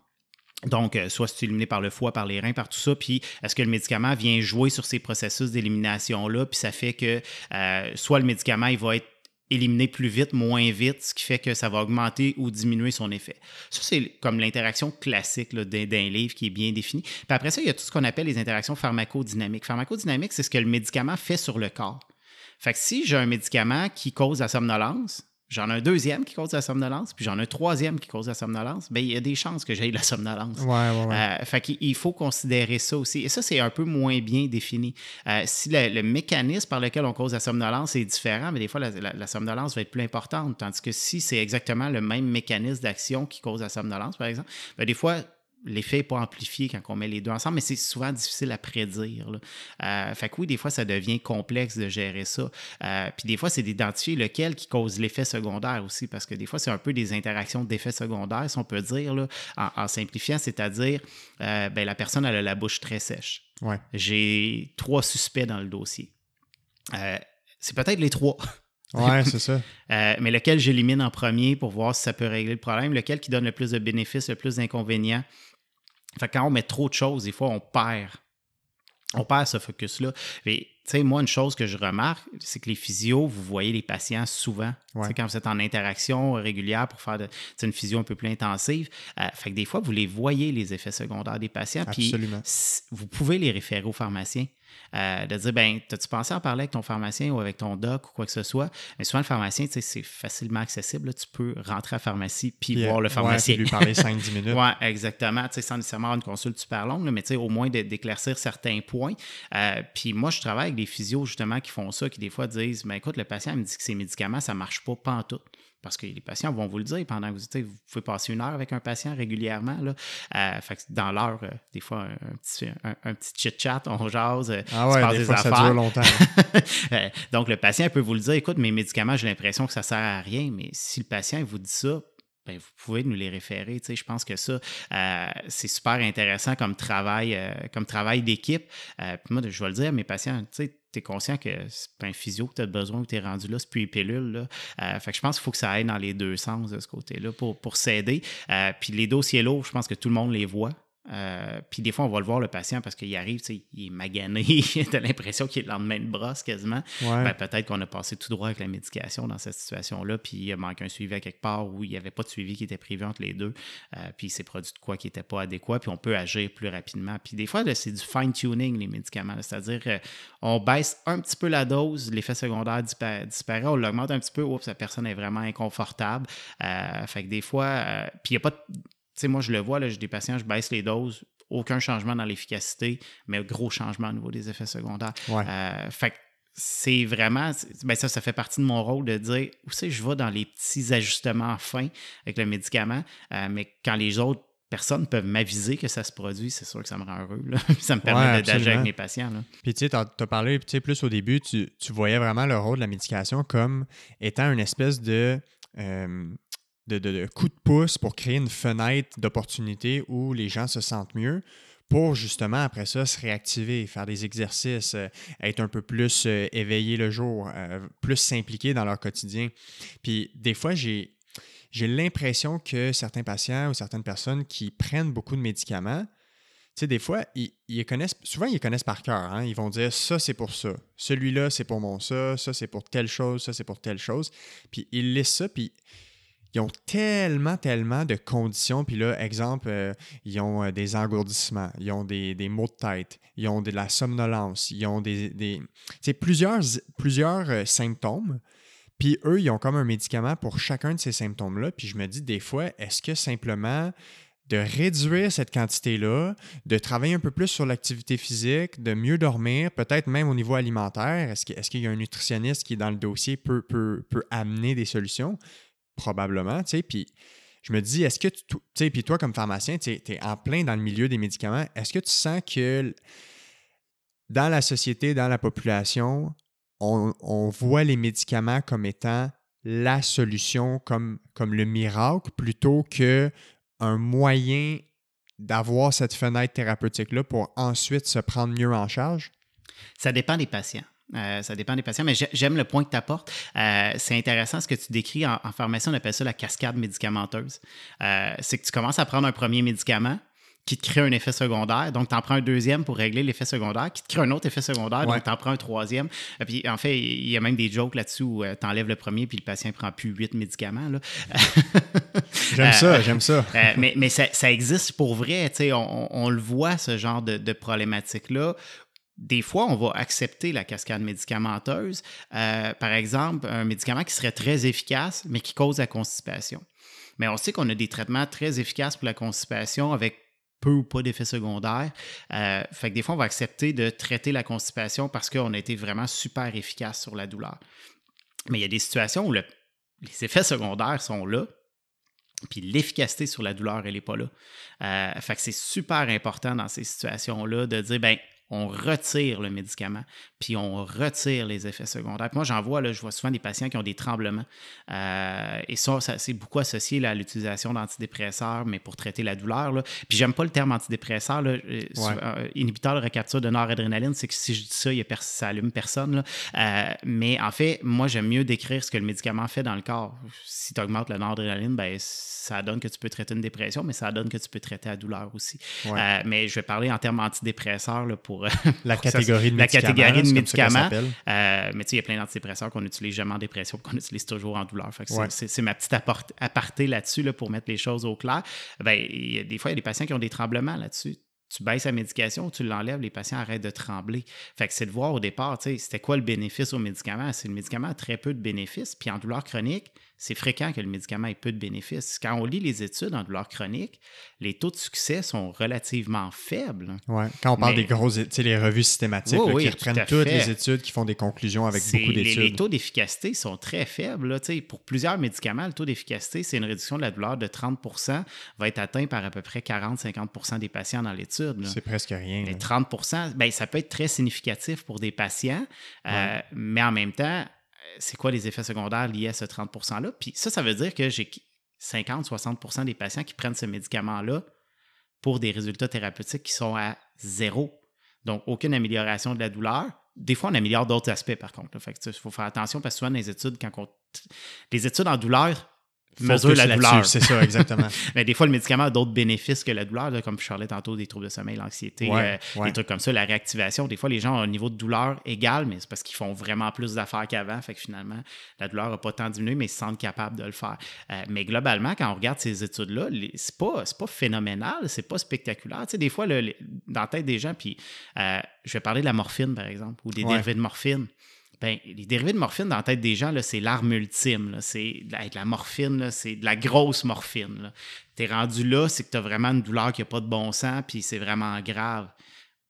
Donc, euh, soit c'est éliminé par le foie, par les reins, par tout ça, puis est-ce que le médicament vient jouer sur ces processus d'élimination-là, puis ça fait que euh, soit le médicament, il va être éliminé plus vite, moins vite, ce qui fait que ça va augmenter ou diminuer son effet. Ça, c'est comme l'interaction classique d'un livre qui est bien défini. Puis après ça, il y a tout ce qu'on appelle les interactions pharmacodynamiques. Pharmacodynamique, c'est ce que le médicament fait sur le corps. Fait que si j'ai un médicament qui cause la somnolence, J'en ai un deuxième qui cause la somnolence, puis j'en ai un troisième qui cause la somnolence. Bien, il y a des chances que j'aie la somnolence. Ouais, ouais, ouais. Euh, fait qu'il faut considérer ça aussi. Et ça, c'est un peu moins bien défini. Euh, si le, mécanisme par lequel on cause la somnolence est différent, mais des fois, la, somnolence va être plus importante. Tandis que si c'est exactement le même mécanisme d'action qui cause la somnolence, par exemple, bien, des fois, l'effet n'est pas amplifié quand on met les deux ensemble, mais c'est souvent difficile à prédire. Euh, fait que oui, des fois, ça devient complexe de gérer ça. Euh, puis des fois, c'est d'identifier lequel qui cause l'effet secondaire aussi, parce que des fois, c'est un peu des interactions d'effets secondaires, si on peut dire, en, simplifiant, c'est-à-dire, euh, ben, la personne a la bouche très sèche. Ouais. J'ai trois suspects dans le dossier. c'est peut-être les trois. Ouais, c'est ça. mais lequel j'élimine en premier pour voir si ça peut régler le problème, lequel qui donne le plus de bénéfices, le plus d'inconvénients, fait quand on met trop de choses, des fois, on perd. On perd ce focus-là. Sais, moi, une chose que je remarque, c'est que les physios, vous voyez les patients souvent. Quand vous êtes en interaction régulière pour faire de, une physio un peu plus intensive, euh, fait que des fois, vous les voyez, les effets secondaires des patients. Absolument. Puis, vous pouvez les référer au pharmacien. Euh, de dire, ben, as-tu pensé en parler avec ton pharmacien ou avec ton doc ou quoi que ce soit? Mais souvent, le pharmacien, c'est facilement accessible. Tu peux rentrer à la pharmacie puis, voir le pharmacien. Ouais, lui parler 5-10 minutes. oui, exactement. Sans nécessairement avoir une consulte super longue, mais au moins d'éclaircir certains points. Euh, puis moi, je travaille avec des physios justement qui font ça, qui des fois disent, ben, écoute, le patient me dit que ses médicaments, ça ne marche pas, pas en tout parce que les patients vont vous le dire pendant que vous, vous pouvez passer une heure avec un patient régulièrement. Là. Euh, dans l'heure, euh, des fois, un, petit, un, petit chit-chat, on jase, euh, ah ouais, des, fois, Ça dure longtemps. donc, le patient peut vous le dire, écoute, mes médicaments, j'ai l'impression que ça ne sert à rien, mais si le patient vous dit ça, ben, vous pouvez nous les référer. Je pense que ça, c'est super intéressant comme travail, comme travail d'équipe. moi, je vais le dire à mes patients, tu es conscient que c'est pas un physio que tu as besoin ou tu es rendu là, c'est plus les pilules. Là. Euh, fait que je pense qu'il faut que ça aille dans les deux sens de ce côté-là pour, pour s'aider. Euh, puis les dossiers lourds, je pense que tout le monde les voit. Euh, puis des fois, on va le voir le patient parce qu'il arrive, il est magané, il a l'impression qu'il est le lendemain de brosse quasiment. Ben, peut-être qu'on a passé tout droit avec la médication dans cette situation-là, puis il a manqué un suivi à quelque part où il n'y avait pas de suivi qui était prévu entre les deux, euh, puis il s'est produit de quoi qui n'était pas adéquat, puis on peut agir plus rapidement. Puis des fois, c'est du fine-tuning, les médicaments, c'est-à-dire qu'on baisse un petit peu la dose, l'effet secondaire disparaît, on l'augmente un petit peu, oups, la personne est vraiment inconfortable. Euh, fait que des fois, puis il n'y a pas de sais, moi, je le vois, là, j'ai des patients, je baisse les doses, aucun changement dans l'efficacité, mais gros changement au niveau des effets secondaires. Euh, fait c'est vraiment, ben ça, ça fait partie de mon rôle de dire, où c'est je vais dans les petits ajustements fins avec le médicament, euh, mais quand les autres personnes peuvent m'aviser que ça se produit, c'est sûr que ça me rend heureux. ça me permet d'agir avec mes patients. Puis tu sais, tu as parlé plus au début, tu, voyais vraiment le rôle de la médication comme étant une espèce de... Euh, de, de, coup de pouce pour créer une fenêtre d'opportunité où les gens se sentent mieux pour justement après ça se réactiver, faire des exercices, euh, être un peu plus euh, éveillé le jour, euh, plus s'impliquer dans leur quotidien. Puis des fois, j'ai, l'impression que certains patients ou certaines personnes qui prennent beaucoup de médicaments, tu sais, des fois, ils, connaissent, souvent, ils connaissent par cœur. Hein. Ils vont dire ça, c'est pour ça. Celui-là, c'est pour mon ça. Ça, c'est pour telle chose. Ça, c'est pour telle chose. Puis ils lisent ça. Puis ils ont tellement, tellement de conditions. Puis là, exemple, euh, ils ont euh, des engourdissements, ils ont des, maux de tête, ils ont de la somnolence, ils ont des, des plusieurs, plusieurs euh, symptômes. Puis eux, ils ont comme un médicament pour chacun de ces symptômes-là. Puis je me dis des fois, est-ce que simplement de réduire cette quantité-là, de travailler un peu plus sur l'activité physique, de mieux dormir, peut-être même au niveau alimentaire. Est-ce qu'il y a un nutritionniste qui, dans le dossier, peut, peut, peut amener des solutions? Probablement, tu sais, puis je me dis, est-ce que tu, sais, puis toi comme pharmacien, tu es en plein dans le milieu des médicaments, est-ce que tu sens que dans la société, dans la population, on, voit les médicaments comme étant la solution, comme, comme le miracle, plutôt que un moyen d'avoir cette fenêtre thérapeutique-là pour ensuite se prendre mieux en charge? Ça dépend des patients. Euh, ça dépend des patients, mais j'aime le point que tu apportes. Euh, c'est intéressant ce que tu décris en, pharmacie, on appelle ça la cascade médicamenteuse. Euh, c'est que tu commences à prendre un premier médicament qui te crée un effet secondaire, donc tu en prends un deuxième pour régler l'effet secondaire, qui te crée un autre effet secondaire, donc tu en prends un troisième. Et puis en fait, il y a même des jokes là-dessus où tu enlèves le premier puis le patient prend plus huit médicaments. j'aime ça, j'aime ça. mais, mais ça, existe pour vrai, on, on, le voit, ce genre de, de problématique-là, des fois, on va accepter la cascade médicamenteuse. Euh, par exemple, un médicament qui serait très efficace, mais qui cause la constipation. Mais on sait qu'on a des traitements très efficaces pour la constipation avec peu ou pas d'effets secondaires. Euh, fait que des fois, on va accepter de traiter la constipation parce qu'on a été vraiment super efficace sur la douleur. Mais il y a des situations où les effets secondaires sont là, puis l'efficacité sur la douleur, elle n'est pas là. Euh, fait que c'est super important dans ces situations-là de dire, ben on retire le médicament, puis on retire les effets secondaires. moi, j'en vois, là, je vois souvent des patients qui ont des tremblements. Euh, et ça, c'est beaucoup associé à l'utilisation d'antidépresseurs, mais pour traiter la douleur. Là. Puis j'aime pas le terme antidépresseur. Là. Euh, euh, inhibiteur de recapture de noradrénaline, c'est que si je dis ça, y a ça allume personne. mais en fait, moi, j'aime mieux décrire ce que le médicament fait dans le corps. Si tu augmentes la noradrénaline, ben, ça donne que tu peux traiter une dépression, mais ça donne que tu peux traiter la douleur aussi. mais je vais parler en termes antidépresseurs pour la catégorie de la catégorie de médicaments. Euh, mais tu sais, il y a plein d'antidépresseurs qu'on utilise jamais en dépression, qu'on utilise toujours en douleur. C'est ma petite aparté là-dessus là, pour mettre les choses au clair. Ben, des fois, il y a des patients qui ont des tremblements là-dessus tu baisses la médication, tu l'enlèves, les patients arrêtent de trembler. Fait que c'est de voir au départ, c'était quoi le bénéfice au médicament? C'est le médicament a très peu de bénéfices. Puis en douleur chronique, c'est fréquent que le médicament ait peu de bénéfices. Quand on lit les études en douleur chronique, les taux de succès sont relativement faibles. Ouais. Quand on parle des grosses, tu sais, les revues systématiques qui reprennent toutes les études, qui font des conclusions avec beaucoup d'études. Les, taux d'efficacité sont très faibles. Là. Pour plusieurs médicaments, le taux d'efficacité, c'est une réduction de la douleur de 30% va être atteint par à peu près 40-50% des patients dans l'étude. C'est presque rien. 30% ben, ça peut être très significatif pour des patients, euh, mais en même temps, c'est quoi les effets secondaires liés à ce 30 %-là. Puis ça, ça veut dire que j'ai 50-60% des patients qui prennent ce médicament-là pour des résultats thérapeutiques qui sont à zéro. Donc, aucune amélioration de la douleur, des fois, on améliore d'autres aspects, par contre. Il faut faire attention parce que souvent, dans les études, quand on. Les études en douleur, mesure la douleur. C'est ça, exactement. Mais des fois, le médicament a d'autres bénéfices que la douleur, comme je parlais tantôt des troubles de sommeil, l'anxiété, euh, des trucs comme ça, la réactivation. Des fois, les gens ont un niveau de douleur égal, mais c'est parce qu'ils font vraiment plus d'affaires qu'avant. Fait que finalement, la douleur n'a pas tant diminué, mais ils se sentent capables de le faire. Euh, mais globalement, quand on regarde ces études-là, c'est pas, pas phénoménal, c'est pas spectaculaire. Tu sais, des fois, le, dans la tête des gens, puis euh, je vais parler de la morphine, par exemple, ou des dérivés de morphine. Ben, les dérivés de morphine dans la tête des gens, c'est l'arme ultime. C'est avec la morphine, c'est de la grosse morphine. Tu es rendu là, c'est que tu as vraiment une douleur qui n'a pas de bon sens, puis c'est vraiment grave.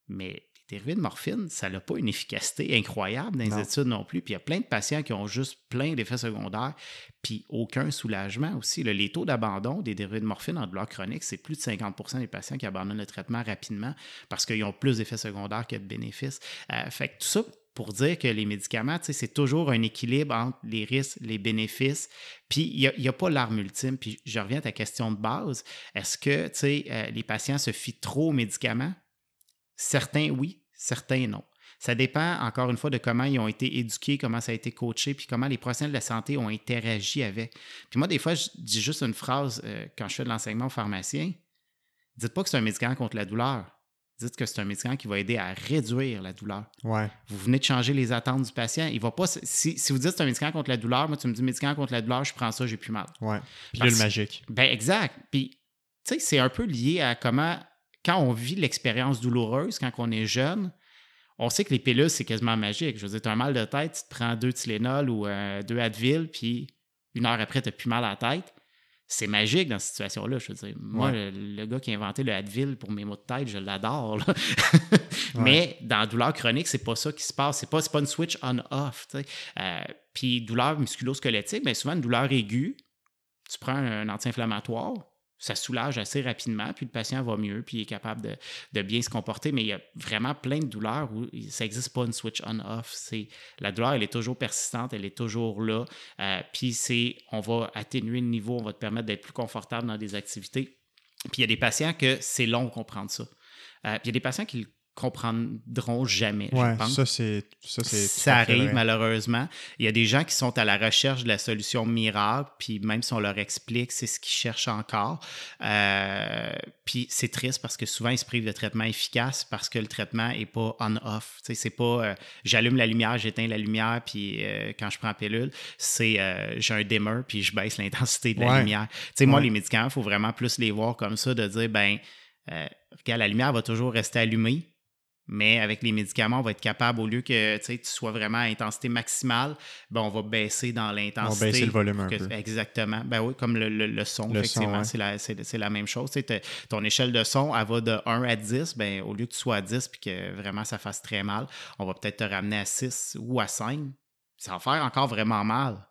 Mais les dérivés de morphine, ça n'a pas une efficacité incroyable dans les études non plus. Puis il y a plein de patients qui ont juste plein d'effets secondaires, puis aucun soulagement aussi. les taux d'abandon des dérivés de morphine en douleur chronique, c'est plus de 50% des patients qui abandonnent le traitement rapidement parce qu'ils ont plus d'effets secondaires que de bénéfices. Euh, fait que tout ça pour dire que les médicaments, c'est toujours un équilibre entre les risques, les bénéfices. Puis, il n'y a, pas l'arme ultime. Puis, je reviens à ta question de base. Est-ce que euh, les patients se fient trop aux médicaments? Certains, oui. Certains, non. Ça dépend, encore une fois, de comment ils ont été éduqués, comment ça a été coaché, puis comment les professionnels de la santé ont interagi avec. Puis moi, des fois, je dis juste une phrase euh, quand je fais de l'enseignement aux pharmaciens. Dites pas que c'est un médicament contre la douleur dites que c'est un médicament qui va aider à réduire la douleur. Ouais. Vous venez de changer les attentes du patient. Il va pas. Si, si vous dites que c'est un médicament contre la douleur, moi, tu me dis médicament contre la douleur, je prends ça, j'ai plus mal. Ouais. Pilule magique. Ben, exact. Puis, tu sais, c'est un peu lié à comment, quand on vit l'expérience douloureuse, quand on est jeune, on sait que les pilules, c'est quasiment magique. Je veux dire, tu as un mal de tête, tu te prends deux Tylenol ou euh, deux Advil, puis une heure après, tu n'as plus mal à la tête c'est magique dans cette situation-là. Je veux dire, moi, le, gars qui a inventé le Advil pour mes maux de tête, je l'adore. Mais dans la douleur chronique, c'est pas ça qui se passe. C'est pas, pas une switch on-off. Euh, puis douleur musculo-squelettique, bien souvent une douleur aiguë, tu prends un anti-inflammatoire, ça soulage assez rapidement, puis le patient va mieux, puis il est capable de, bien se comporter. Mais il y a vraiment plein de douleurs où ça n'existe pas une switch on-off. La douleur, elle est toujours persistante, elle est toujours là. Euh, puis c'est, on va atténuer le niveau, on va te permettre d'être plus confortable dans des activités. Puis il y a des patients que c'est long de comprendre ça. Euh, puis il y a des patients qui comprendront jamais, je pense. Ça, c'est, ça, ça arrive malheureusement. Il y a des gens qui sont à la recherche de la solution miracle, puis même si on leur explique, c'est ce qu'ils cherchent encore. Euh, puis c'est triste parce que souvent, ils se privent de traitements efficaces parce que le traitement n'est pas on-off. C'est pas euh, j'allume la lumière, j'éteins la lumière, puis euh, quand je prends la pilule, c'est j'ai un dimmer, puis je baisse l'intensité de la lumière. sais moi, les médicaments, il faut vraiment plus les voir comme ça, de dire, ben, regarde, la lumière va toujours rester allumée mais avec les médicaments, on va être capable, au lieu que tu sois vraiment à intensité maximale, ben, on va baisser dans l'intensité. On va baisser le volume un peu. Exactement. Ben oui, comme le, son, effectivement, c'est la, même chose. ton échelle de son, elle va de 1 à 10. Ben, au lieu que tu sois à 10 et que vraiment ça fasse très mal, on va peut-être te ramener à 6 ou à 5. Ça va faire encore vraiment mal.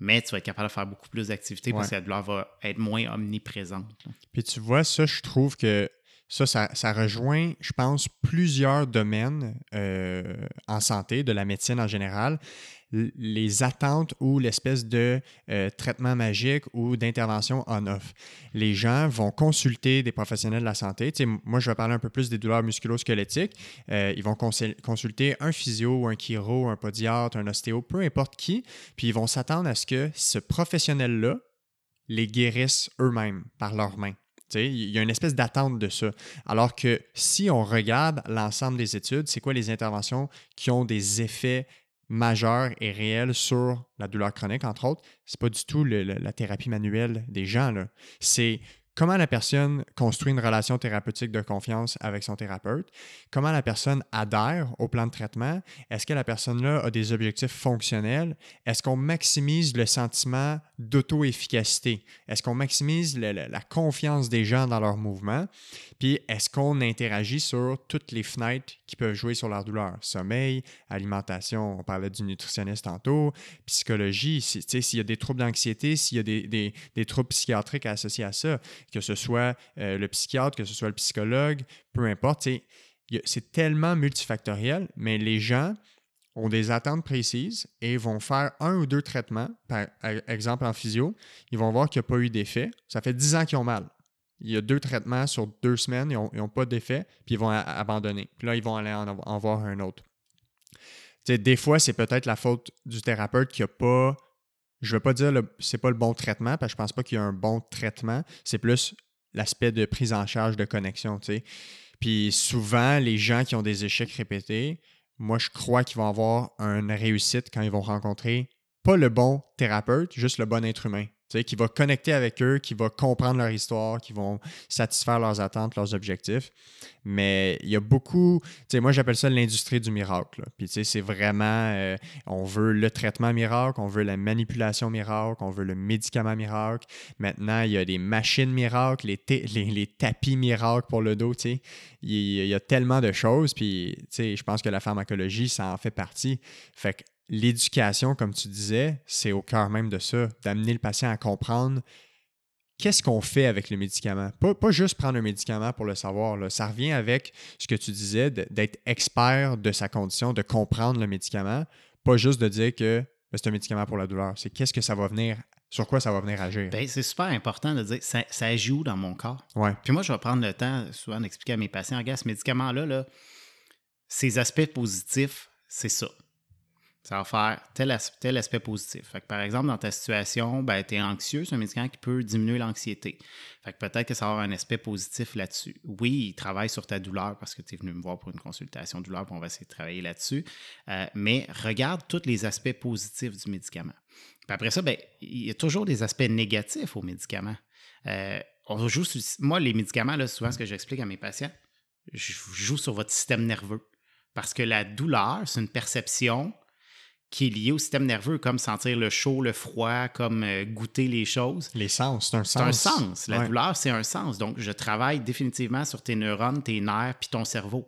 Mais tu vas être capable de faire beaucoup plus d'activités parce que la douleur va être moins omniprésente. Puis tu vois, ça, je trouve que ça, ça, rejoint, je pense, plusieurs domaines euh, en santé, de la médecine en général. Les attentes ou l'espèce de euh, traitement magique ou d'intervention on-off. Les gens vont consulter des professionnels de la santé. moi, je vais parler un peu plus des douleurs musculo-squelettiques. Euh, ils vont consulter un physio, un chiro, un podiatre, un ostéo, peu importe qui. Puis ils vont s'attendre à ce que ce professionnel-là les guérisse eux-mêmes par leurs mains. Il y a une espèce d'attente de ça. Alors que si on regarde l'ensemble des études, c'est quoi les interventions qui ont des effets majeurs et réels sur la douleur chronique, entre autres, c'est pas du tout la thérapie manuelle des gens. C'est comment la personne construit une relation thérapeutique de confiance avec son thérapeute, comment la personne adhère au plan de traitement, est-ce que la personne-là a des objectifs fonctionnels, est-ce qu'on maximise le sentiment d'auto-efficacité, est-ce qu'on maximise la confiance des gens dans leur mouvement, puis est-ce qu'on interagit sur toutes les fenêtres qui peuvent jouer sur leur douleur, sommeil, alimentation, on parlait du nutritionniste tantôt, psychologie, s'il y a des troubles d'anxiété, s'il y a des, des troubles psychiatriques associés à ça, que ce soit euh, le psychiatre, que ce soit le psychologue, peu importe. C'est tellement multifactoriel, mais les gens ont des attentes précises et vont faire un ou deux traitements, par exemple en physio, ils vont voir qu'il n'y a pas eu d'effet. Ça fait 10 ans qu'ils ont mal. Il y a deux traitements sur deux semaines, ils n'ont pas d'effet, puis ils vont abandonner. Puis là, ils vont aller en, voir un autre. des fois, c'est peut-être la faute du thérapeute qui a pas. Je veux pas dire le c'est pas le bon traitement, parce que je pense pas qu'il y a un bon traitement. C'est plus l'aspect de prise en charge de connexion, tu. Puis souvent, les gens qui ont des échecs répétés, moi, je crois qu'ils vont avoir une réussite quand ils vont rencontrer pas le bon thérapeute, juste le bon être humain qui va connecter avec eux, qui va comprendre leur histoire, qui vont satisfaire leurs attentes, leurs objectifs. Mais il y a beaucoup, moi j'appelle ça l'industrie du miracle. Puis c'est vraiment, euh, on veut le traitement miracle, on veut la manipulation miracle, on veut le médicament miracle. Maintenant, il y a des machines miracles, les, les, tapis miracles pour le dos. Il, il, y a tellement de choses, puis je pense que la pharmacologie, ça en fait partie. Fait que l'éducation, comme tu disais, c'est au cœur même de ça, d'amener le patient à comprendre qu'est-ce qu'on fait avec le médicament. Pas, pas, juste prendre un médicament pour le savoir. Là. Ça revient avec ce que tu disais, d'être expert de sa condition, de comprendre le médicament, pas juste de dire que ben, c'est un médicament pour la douleur. C'est qu'est-ce que ça va venir, sur quoi ça va venir agir. Ben, c'est super important de dire ça, ça où dans mon corps. Ouais. Puis moi, je vais prendre le temps souvent d'expliquer à mes patients, regarde, ce médicament-là, là, ses aspects positifs, c'est ça ça va faire tel, aspect positif. Fait que, par exemple, dans ta situation, ben, tu es anxieux, c'est un médicament qui peut diminuer l'anxiété. Fait que peut-être que ça va avoir un aspect positif là-dessus. Oui, il travaille sur ta douleur parce que tu es venu me voir pour une consultation douleur, puis on va essayer de travailler là-dessus. Euh, mais regarde tous les aspects positifs du médicament. Puis après ça, ben, il y a toujours des aspects négatifs au médicament. Euh, on joue moi, les médicaments, souvent, ce que j'explique à mes patients, je joue sur votre système nerveux. Parce que la douleur, c'est une perception qui est lié au système nerveux, comme sentir le chaud, le froid, comme euh, goûter les choses. Les sens, c'est un sens. C'est un sens. La douleur, c'est un sens. Donc, je travaille définitivement sur tes neurones, tes nerfs, puis ton cerveau.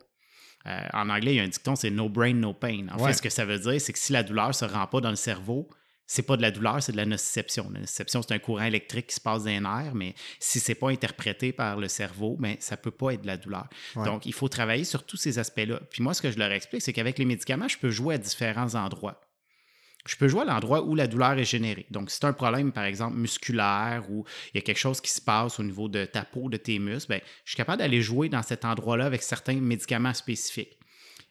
Euh, en anglais, il y a un dicton, c'est no brain, no pain. En fait, ce que ça veut dire, c'est que si la douleur ne se rend pas dans le cerveau, c'est pas de la douleur, c'est de la nociception. La nociception, c'est un courant électrique qui se passe dans les nerfs, mais si c'est pas interprété par le cerveau, ben, ça peut pas être de la douleur. Donc, il faut travailler sur tous ces aspects-là. Puis moi, ce que je leur explique, c'est qu'avec les médicaments, je peux jouer à différents endroits je peux jouer à l'endroit où la douleur est générée. Donc, si c'est un problème, par exemple, musculaire ou il y a quelque chose qui se passe au niveau de ta peau, de tes muscles, bien, je suis capable d'aller jouer dans cet endroit-là avec certains médicaments spécifiques.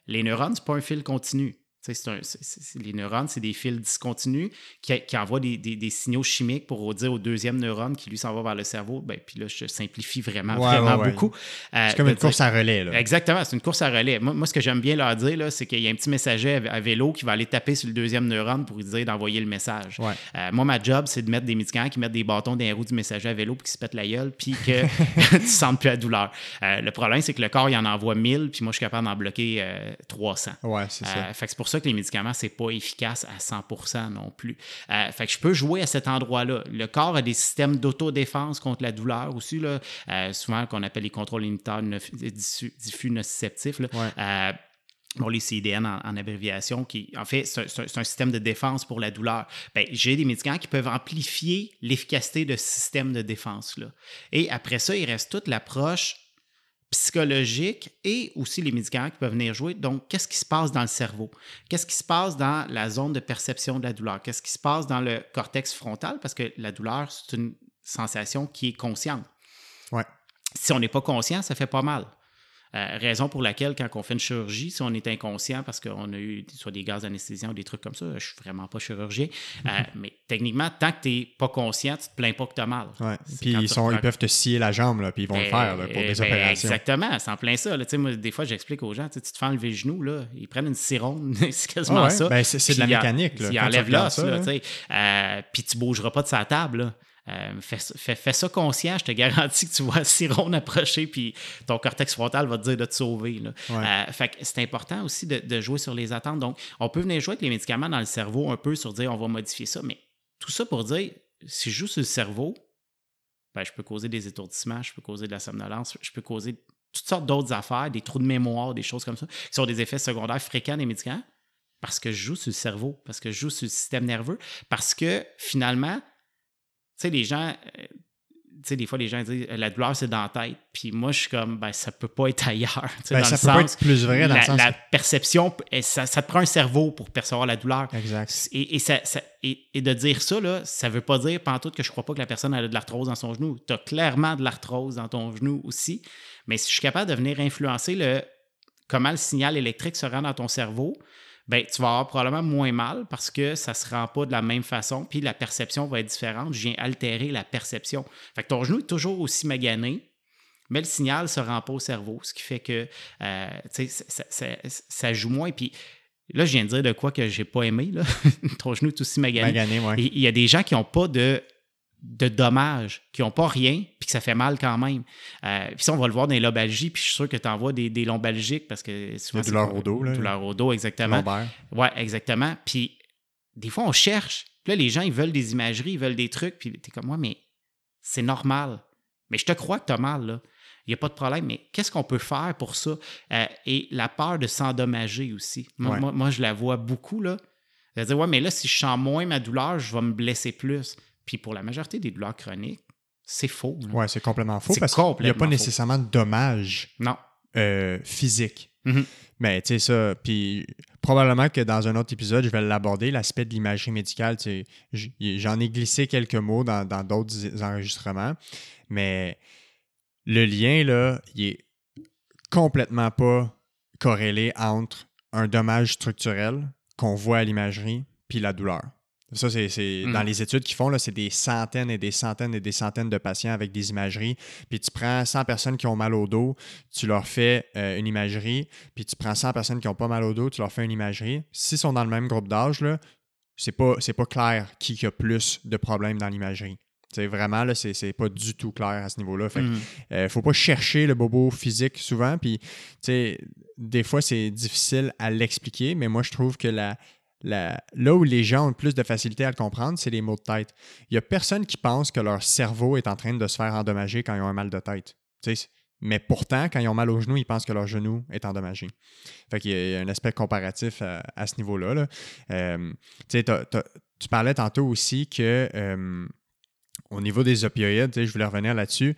Les neurones, ce n'est pas un fil continu les neurones, c'est des fils discontinus qui, qui envoient des, des, signaux chimiques pour dire au deuxième neurone qui lui s'en va vers le cerveau. Ben, puis là, je simplifie vraiment, vraiment beaucoup. Euh, c'est comme une course à relais. Là. Exactement, c'est une course à relais. Moi, moi ce que j'aime bien leur dire, c'est qu'il y a un petit messager à, vélo qui va aller taper sur le deuxième neurone pour lui dire d'envoyer le message. Euh, moi, ma job, c'est de mettre des médicaments qui mettent des bâtons dans les roues du messager à vélo pour qu'il se pète la gueule puis que tu ne sentes plus la douleur. Euh, le problème, c'est que le corps, il en envoie 1000 puis moi, je suis capable d'en bloquer 300. Ouais, c'est ça. fait que c'est pour ça que les médicaments, c'est pas efficace à 100 non plus. Euh, fait que je peux jouer à cet endroit-là. Le corps a des systèmes d'autodéfense contre la douleur aussi, là, euh, souvent qu'on appelle les contrôles inhibiteurs diffus, nociceptifs. Euh, les CIDN en, abréviation, qui en fait, c'est un, système de défense pour la douleur. Ben, j'ai des médicaments qui peuvent amplifier l'efficacité de ce système de défense-là. Et après ça, il reste toute l'approche psychologique et aussi les médicaments qui peuvent venir jouer. Donc, qu'est-ce qui se passe dans le cerveau? Qu'est-ce qui se passe dans la zone de perception de la douleur? Qu'est-ce qui se passe dans le cortex frontal? Parce que la douleur, c'est une sensation qui est consciente. Ouais. Si on n'est pas conscient, ça fait pas mal. Euh, raison pour laquelle, quand on fait une chirurgie, si on est inconscient parce qu'on a eu soit des gaz d'anesthésie ou des trucs comme ça, je suis vraiment pas chirurgien, euh, mais techniquement, tant que tu n'es pas conscient, tu te plains pas que tu as mal. Puis ils, sont, ils peuvent te scier la jambe, là, puis ils vont le ben, faire pour des ben, opérations. Exactement, c'est en plein ça. Là. Moi, des fois, j'explique aux gens, tu te fais enlever le genou, là, ils prennent une sironde, c'est quasiment ça. Ben, c'est de la mécanique. Ils enlèvent l'os, euh, puis tu bougeras pas de sa table. Là. Euh, fais, ça conscient, je te garantis que tu vois Siron approcher, puis ton cortex frontal va te dire de te sauver. Euh, c'est important aussi de, jouer sur les attentes. Donc, on peut venir jouer avec les médicaments dans le cerveau un peu sur dire on va modifier ça, mais tout ça pour dire si je joue sur le cerveau, ben, je peux causer des étourdissements, je peux causer de la somnolence, je peux causer toutes sortes d'autres affaires, des trous de mémoire, des choses comme ça, qui sont des effets secondaires fréquents des médicaments parce que je joue sur le cerveau, parce que je joue sur le système nerveux, parce que finalement, sais, les gens, euh, tu sais, des fois, les gens disent la douleur, c'est dans la tête. Puis moi, je suis comme, ben, ça peut pas être ailleurs. Ben, ça peut pas être plus vrai dans la, le sens. La perception, ça, ça, te prend un cerveau pour percevoir la douleur. Exact. Et, et, ça, et, de dire ça, là, ça veut pas dire, tout que je crois pas que la personne a de l'arthrose dans son genou. Tu as clairement de l'arthrose dans ton genou aussi. Mais si je suis capable de venir influencer le, comment le signal électrique se rend dans ton cerveau, ben, tu vas avoir probablement moins mal parce que ça ne se rend pas de la même façon, puis la perception va être différente. Je viens altérer la perception. Fait que ton genou est toujours aussi magané, mais le signal ne se rend pas au cerveau, ce qui fait que euh, ça, ça, ça, joue moins. Puis là, je viens de dire de quoi que j'ai pas aimé. Là. ton genou est aussi magané. magané ouais. Il y a des gens qui n'ont pas de de dommages, qui n'ont pas rien, puis que ça fait mal quand même. Euh, puis ça, on va le voir dans les lombalgies, puis je suis sûr que tu envoies des, des lombalgiques parce que souvent. C'est douleur au dos, là. Douleur au dos, exactement. Oui, exactement. Puis des fois, on cherche. Puis là, les gens, ils veulent des imageries, ils veulent des trucs, puis tu es comme moi, mais c'est normal. Mais je te crois que tu as mal, là. Il n'y a pas de problème, mais qu'est-ce qu'on peut faire pour ça? Euh, et la peur de s'endommager aussi. Moi, moi, je la vois beaucoup, là. à dire, ouais, mais là, si je sens moins ma douleur, je vais me blesser plus. Puis pour la majorité des douleurs chroniques, c'est faux. Oui, c'est complètement faux parce qu'il n'y a pas nécessairement de dommages non. Euh, physiques. Mm-hmm. Mais tu sais, ça, puis probablement que dans un autre épisode, je vais l'aborder, l'aspect de l'imagerie médicale. J'en ai glissé quelques mots dans d'autres enregistrements, mais le lien, là, il est complètement pas corrélé entre un dommage structurel qu'on voit à l'imagerie puis la douleur. Ça, c'est dans mm. les études qu'ils font, c'est des centaines et des centaines et des centaines de patients avec des imageries. Puis tu prends 100 personnes qui ont mal au dos, tu leur fais euh, une imagerie. Puis tu prends 100 personnes qui n'ont pas mal au dos, tu leur fais une imagerie. S'ils sont dans le même groupe d'âge, c'est pas, pas clair qui a plus de problèmes dans l'imagerie. Vraiment, là, c'est pas du tout clair à ce niveau-là. Fait mm. euh, faut pas chercher le bobo physique souvent. Puis, des fois, c'est difficile à l'expliquer, mais moi, je trouve que la, là où les gens ont le plus de facilité à le comprendre, c'est les maux de tête. Il n'y a personne qui pense que leur cerveau est en train de se faire endommager quand ils ont un mal de tête. mais pourtant, quand ils ont mal au genou, ils pensent que leur genou est endommagé. Fait qu'il y a un aspect comparatif à, ce niveau-là. Euh, tu parlais tantôt aussi que euh, au niveau des opioïdes, je voulais revenir là-dessus,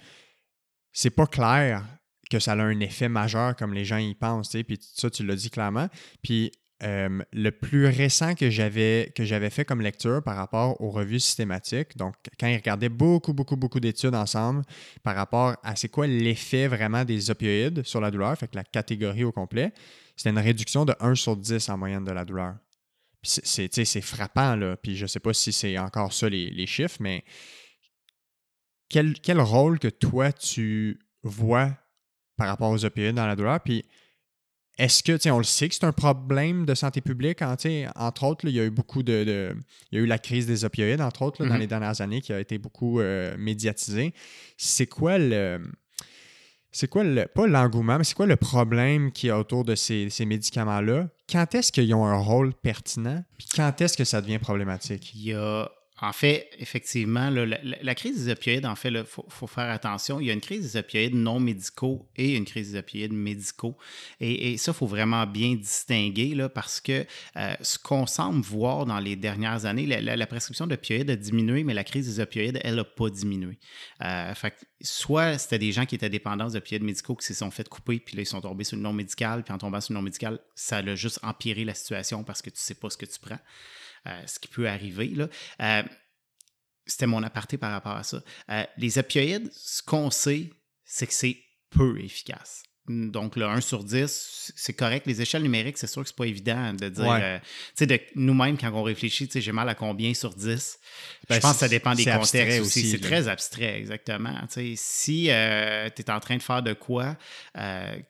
c'est pas clair que ça a un effet majeur comme les gens y pensent. Puis ça, tu l'as dit clairement. Puis euh, le plus récent que j'avais que j'avais fait comme lecture par rapport aux revues systématiques, donc quand ils regardaient beaucoup, beaucoup, beaucoup d'études ensemble par rapport à c'est quoi l'effet vraiment des opioïdes sur la douleur, fait que la catégorie au complet, c'était une réduction de 1 sur 10 en moyenne de la douleur. C'est frappant, là. Puis je ne sais pas si c'est encore ça les, les chiffres, mais quel, quel, rôle que toi tu vois par rapport aux opioïdes dans la douleur? Puis est-ce que, on le sait que c'est un problème de santé publique? Hein, entre autres, il y a eu beaucoup de, Il y a eu la crise des opioïdes, entre autres, dans mm-hmm. les dernières années, qui a été beaucoup euh, médiatisée. C'est quoi le. C'est quoi le. Pas l'engouement, mais c'est quoi le problème qui y a autour de ces, ces médicaments-là? Quand est-ce qu'ils ont un rôle pertinent? Puis quand est-ce que ça devient problématique? Il y a en fait, effectivement, la, crise des opioïdes, en fait, il faut, faire attention. Il y a une crise des opioïdes non médicaux et une crise des opioïdes médicaux. Et, ça, il faut vraiment bien distinguer parce que euh, ce qu'on semble voir dans les dernières années, la, prescription d'opioïdes a diminué, mais la crise des opioïdes, elle n'a pas diminué. Euh, soit c'était des gens qui étaient dépendants d'opioïdes médicaux qui se sont fait couper, puis là, ils sont tombés sur le non médical, puis en tombant sur le non médical, ça a juste empiré la situation parce que tu ne sais pas ce que tu prends. Euh, ce qui peut arriver. Là. Euh, c'était mon aparté par rapport à ça. Euh, les opioïdes, ce qu'on sait, c'est que c'est peu efficace. Donc, le 1 sur 10, c'est correct. Les échelles numériques, c'est sûr que c'est pas évident de dire. tu sais, de nous-mêmes, quand on réfléchit, tu sais, j'ai mal à combien sur 10. je ben, pense que ça dépend des contextes aussi. C'est très abstrait, exactement. Tu sais, si tu es en train de faire de quoi,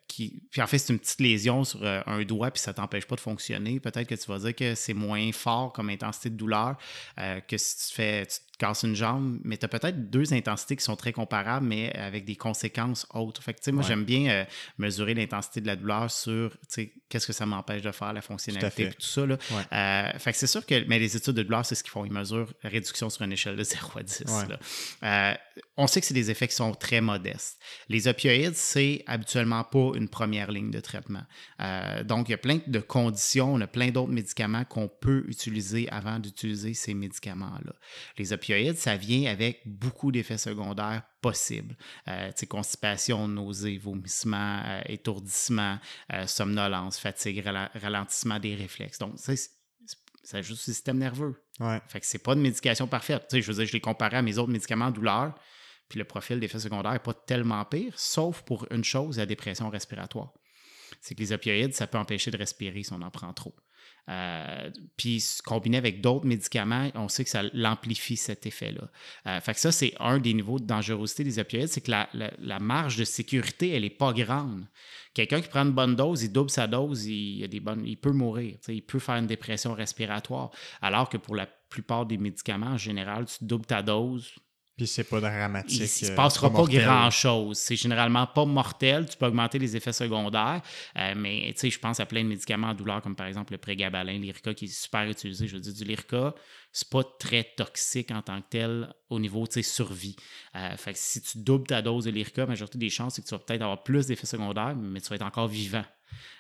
qui, puis en fait, c'est une petite lésion sur un doigt, puis ça t'empêche pas de fonctionner, peut-être que tu vas dire que c'est moins fort comme intensité de douleur que si tu fais, casses une jambe, mais tu as peut-être deux intensités qui sont très comparables, mais avec des conséquences autres. Fait que, moi, j'aime bien euh, mesurer l'intensité de la douleur sur qu'est-ce que ça m'empêche de faire, la fonctionnalité, tout, tout ça. Là. Euh, fait que c'est sûr que mais les études de douleur, c'est ce qu'ils font. Ils mesurent la réduction sur une échelle de 0 à 10. Euh, on sait que c'est des effets qui sont très modestes. Les opioïdes, c'est habituellement pas une première ligne de traitement. donc, il y a plein de conditions, on a plein d'autres médicaments qu'on peut utiliser avant d'utiliser ces médicaments-là. Les opioïdes ça vient avec beaucoup d'effets secondaires possibles. Euh, constipation, nausées, vomissements, euh, étourdissement, euh, somnolence, fatigue, ralentissement des réflexes. Donc, ça ajoute au système nerveux. Ouais. Fait que c'est pas de médication parfaite. je veux dire, je l'ai comparé à mes autres médicaments en douleur, puis le profil d'effets secondaires n'est pas tellement pire, sauf pour une chose, la dépression respiratoire. C'est que les opioïdes, ça peut empêcher de respirer si on en prend trop. Euh, puis combiné avec d'autres médicaments, on sait que ça l'amplifie cet effet-là. Euh, fait que ça, c'est un des niveaux de dangerosité des opioïdes, c'est que la, marge de sécurité, elle n'est pas grande. Quelqu'un qui prend une bonne dose, il double sa dose, il, a des bonnes, il peut mourir, il peut faire une dépression respiratoire. Alors que pour la plupart des médicaments, en général, tu doubles ta dose, puis c'est pas dramatique. Il ne se passera pas, grand-chose. C'est généralement pas mortel. Tu peux augmenter les effets secondaires, euh, mais je pense à plein de médicaments en douleur, comme par exemple le prégabalin, l'Irica, qui est super utilisé. Je veux dire, du Lyrica, c'est pas très toxique en tant que tel au niveau de survie. Euh, fait que si tu doubles ta dose de l'Irica, la majorité des chances, c'est que tu vas peut-être avoir plus d'effets secondaires, mais tu vas être encore vivant.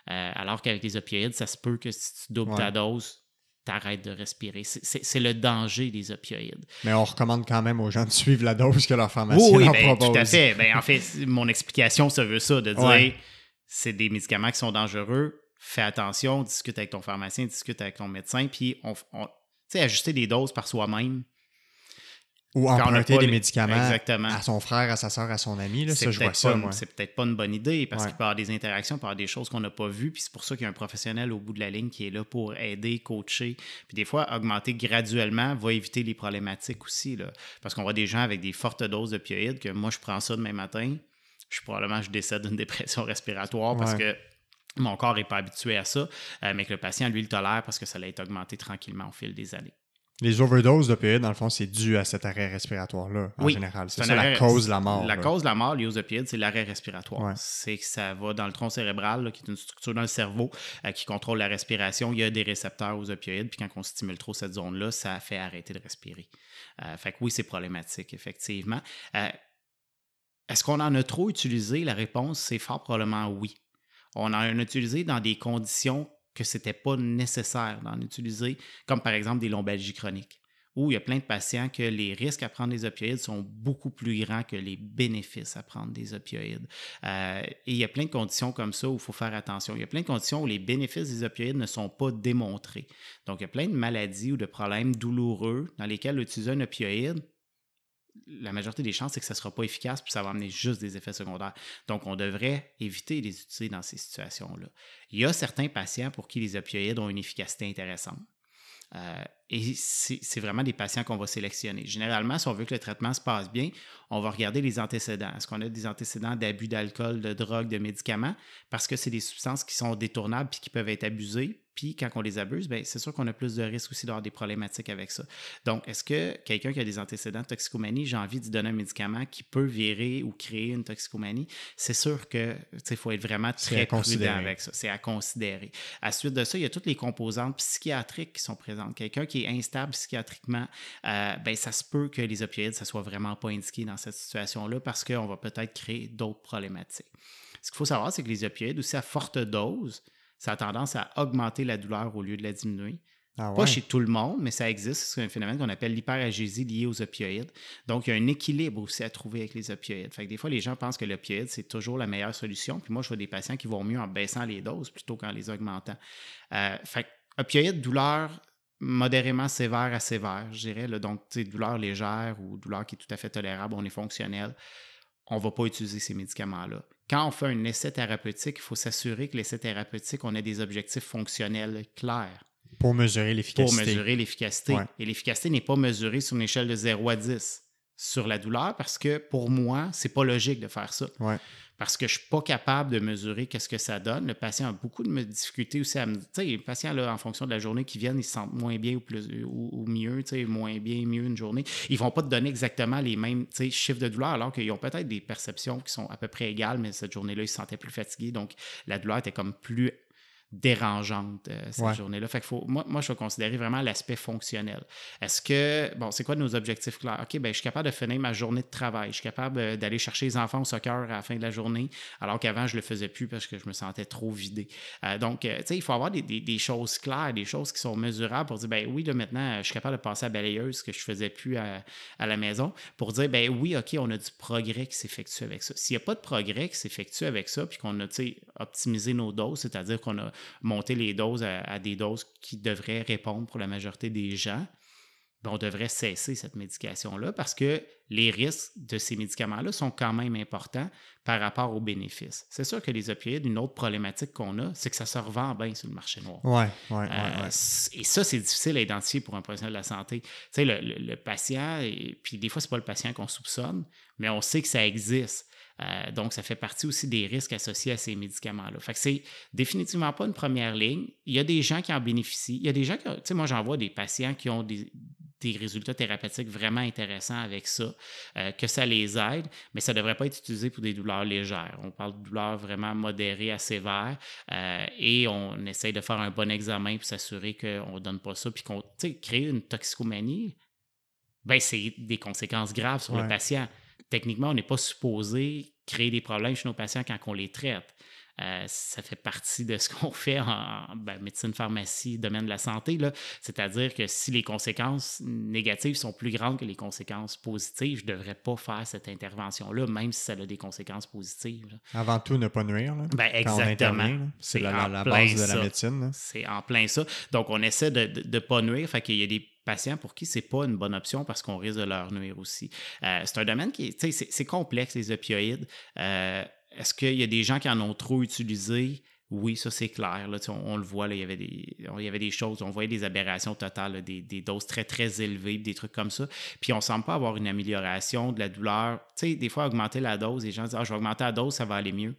Euh, alors qu'avec les opioïdes, ça se peut que si tu doubles ta dose, t'arrêtes de respirer. C'est le danger des opioïdes. Mais on recommande quand même aux gens de suivre la dose que leur pharmacien leur ben, propose. Tout à fait. Ben, en fait, mon explication, ça veut ça, de dire c'est des médicaments qui sont dangereux, fais attention, discute avec ton pharmacien, discute avec ton médecin, puis on, on ajuster des doses par soi-même, ou emprunter des médicaments à son frère, à sa soeur, à son ami. Là, ça, je vois ça, C'est peut-être pas une bonne idée parce qu'il peut y avoir des interactions, il peut y avoir des choses qu'on n'a pas vues. Puis c'est pour ça qu'il y a un professionnel au bout de la ligne qui est là pour aider, coacher. Puis des fois, augmenter graduellement va éviter les problématiques aussi. Là, parce qu'on voit des gens avec des fortes doses d'opioïdes que moi, je prends ça demain matin. Je probablement je décède d'une dépression respiratoire parce que mon corps n'est pas habitué à ça, euh, mais que le patient, lui, le tolère parce que ça l'a été augmenté tranquillement au fil des années. Les overdoses d'opioïdes, dans le fond, c'est dû à cet arrêt respiratoire-là, en général. C'est ça la cause de la mort. La cause de la mort liée aux opioïdes, c'est l'arrêt respiratoire. C'est que ça va dans le tronc cérébral, qui est une structure dans le cerveau euh, qui contrôle la respiration. Il y a des récepteurs aux opioïdes, puis quand on stimule trop cette zone-là, ça fait arrêter de respirer. Euh, fait que oui, c'est problématique, effectivement. Euh, est-ce qu'on en a trop utilisé? La réponse, c'est fort probablement oui. On en a utilisé dans des conditions que ce n'était pas nécessaire d'en utiliser, comme par exemple des lombalgies chroniques, où il y a plein de patients que les risques à prendre des opioïdes sont beaucoup plus grands que les bénéfices à prendre des opioïdes. Euh, et il y a plein de conditions comme ça où il faut faire attention. Il y a plein de conditions où les bénéfices des opioïdes ne sont pas démontrés. Donc, il y a plein de maladies ou de problèmes douloureux dans lesquels utiliser un opioïde la majorité des chances, c'est que ça ne sera pas efficace, puis ça va amener juste des effets secondaires. Donc, on devrait éviter de les utiliser dans ces situations-là. Il y a certains patients pour qui les opioïdes ont une efficacité intéressante. Euh, et c'est vraiment des patients qu'on va sélectionner. Généralement, si on veut que le traitement se passe bien, on va regarder les antécédents. Est-ce qu'on a des antécédents d'abus d'alcool, de drogue, de médicaments? Parce que c'est des substances qui sont détournables puis qui peuvent être abusées. Puis quand on les abuse, ben, c'est sûr qu'on a plus de risques aussi d'avoir des problématiques avec ça. Donc, est-ce que quelqu'un qui a des antécédents de toxicomanie, j'ai envie de donner un médicament qui peut virer ou créer une toxicomanie? C'est sûr que il faut être vraiment très prudent avec ça. C'est à considérer. À suite de ça, il y a toutes les composantes psychiatriques qui sont présentes. Quelqu'un qui est instable psychiatriquement, euh, ben, ça se peut que les opioïdes, ça soit vraiment pas indiqué dans cette situation-là parce qu'on va peut-être créer d'autres problématiques. Ce qu'il faut savoir, c'est que les opioïdes, aussi à forte dose, ça a tendance à augmenter la douleur au lieu de la diminuer. Ah pas chez tout le monde, mais ça existe. C'est un phénomène qu'on appelle l'hyperagésie liée aux opioïdes. Donc, il y a un équilibre aussi à trouver avec les opioïdes. Fait que des fois, les gens pensent que l'opioïde, c'est toujours la meilleure solution. Puis moi, je vois des patients qui vont mieux en baissant les doses plutôt qu'en les augmentant. Euh, fait que, opioïdes, douleur modérément sévère à sévère, je dirais. Là. Donc, douleur légère ou douleur qui est tout à fait tolérable, on est fonctionnel. On ne va pas utiliser ces médicaments-là quand on fait un essai thérapeutique, il faut s'assurer que l'essai thérapeutique, on a des objectifs fonctionnels clairs. Pour mesurer l'efficacité. Pour mesurer l'efficacité. Et l'efficacité n'est pas mesurée sur une échelle de 0 à 10 sur la douleur parce que pour moi, c'est pas logique de faire ça. Ouais parce que je ne suis pas capable de mesurer qu'est-ce que ça donne. Le patient a beaucoup de difficultés aussi à me... Tu sais, les patients, là, en fonction de la journée qui viennent, ils se sentent moins bien ou, plus, ou, mieux, tu sais, moins bien, mieux une journée. Ils ne vont pas te donner exactement les mêmes chiffres de douleur, alors qu'ils ont peut-être des perceptions qui sont à peu près égales, mais cette journée-là, ils se sentaient plus fatigués. Donc, la douleur était comme plus dérangeante euh, cette journée-là. Fait faut, moi, moi, je vais considérer vraiment l'aspect fonctionnel. Est-ce que, bon, c'est quoi nos objectifs clairs? OK, ben, je suis capable de finir ma journée de travail. Je suis capable euh, d'aller chercher les enfants au soccer à la fin de la journée, alors qu'avant, je le faisais plus parce que je me sentais trop vidé. Euh, donc, tu sais, il faut avoir des, des, choses claires, des choses qui sont mesurables pour dire, ben oui, là, maintenant, je suis capable de passer à balayeuse, ce que je faisais plus à, à, la maison, pour dire, ben oui, OK, on a du progrès qui s'effectue avec ça. S'il n'y a pas de progrès qui s'effectue avec ça, puis qu'on a, tu sais, optimisé nos doses, c'est-à-dire qu'on a monter les doses à, des doses qui devraient répondre pour la majorité des gens, ben, on devrait cesser cette médication-là parce que les risques de ces médicaments-là sont quand même importants par rapport aux bénéfices. C'est sûr que les opioïdes, une autre problématique qu'on a, c'est que ça se revend bien sur le marché noir. Ouais, ouais, Euh, Et ça, c'est difficile à identifier pour un professionnel de la santé. Tu sais, le, le- le patient, et, puis des fois, c'est pas le patient qu'on soupçonne, mais on sait que ça existe. Euh, donc, ça fait partie aussi des risques associés à ces médicaments-là. Fait que c'est définitivement pas une première ligne. Il y a des gens qui en bénéficient. Il y a des gens qui, tu sais, moi, j'en vois des patients qui ont des, des résultats thérapeutiques vraiment intéressants avec ça, euh, que ça les aide, mais ça ne devrait pas être utilisé pour des douleurs légères. On parle de douleurs vraiment modérées à sévères euh, et on essaye de faire un bon examen pour s'assurer qu'on ne donne pas ça, puis qu'on, créer une toxicomanie, ben, c'est des conséquences graves sur Ouais. le patient. Techniquement, on n'est pas supposé créer des problèmes chez nos patients quand on les traite. Euh, ça fait partie de ce qu'on fait en, en, ben, médecine, pharmacie, domaine de la santé. C'est-à-dire que si les conséquences négatives sont plus grandes que les conséquences positives, je ne devrais pas faire cette intervention-là, même si ça a des conséquences positives. là. Avant tout, ne pas nuire. Là, Ben, exactement. C'est la, base de la médecine. C'est en plein ça. Donc, on essaie de ne pas nuire. Fait qu'il y a des patients pour qui c'est pas une bonne option parce qu'on risque de leur nuire aussi. Euh, c'est un domaine qui est, c'est, complexe, les opioïdes. Euh, est-ce qu'il y a des gens qui en ont trop utilisé? Oui, ça c'est clair. Là, on, le voit, là, il, y avait des, il y avait des choses, on voyait des aberrations totales, des, des doses très très élevées, des trucs comme ça. Puis on ne semble pas avoir une amélioration de la douleur. Des fois, augmenter la dose, les gens disent Ah, je vais augmenter la dose, ça va aller mieux.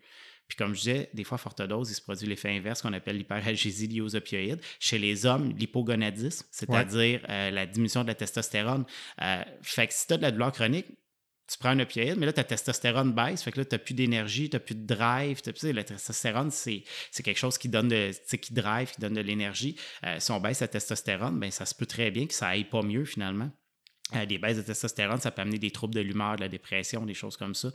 Puis comme je disais, des fois, à forte dose, il se produit l'effet inverse qu'on appelle l'hyperalgésie liée aux opioïdes. Chez les hommes, l'hypogonadisme, c'est-à-dire euh, la diminution de la testostérone. Euh, fait que si tu as de la douleur chronique, tu prends un opioïde, mais là, ta testostérone baisse, fait que là, tu n'as plus d'énergie, tu n'as plus de drive. sais, La testostérone, c'est quelque chose qui donne de, qui drive, qui donne de l'énergie. Euh, si on baisse la testostérone, ben, ça se peut très bien que ça aille pas mieux finalement. Euh, des baisses de testostérone, ça peut amener des troubles de l'humeur, de la dépression, des choses comme ça.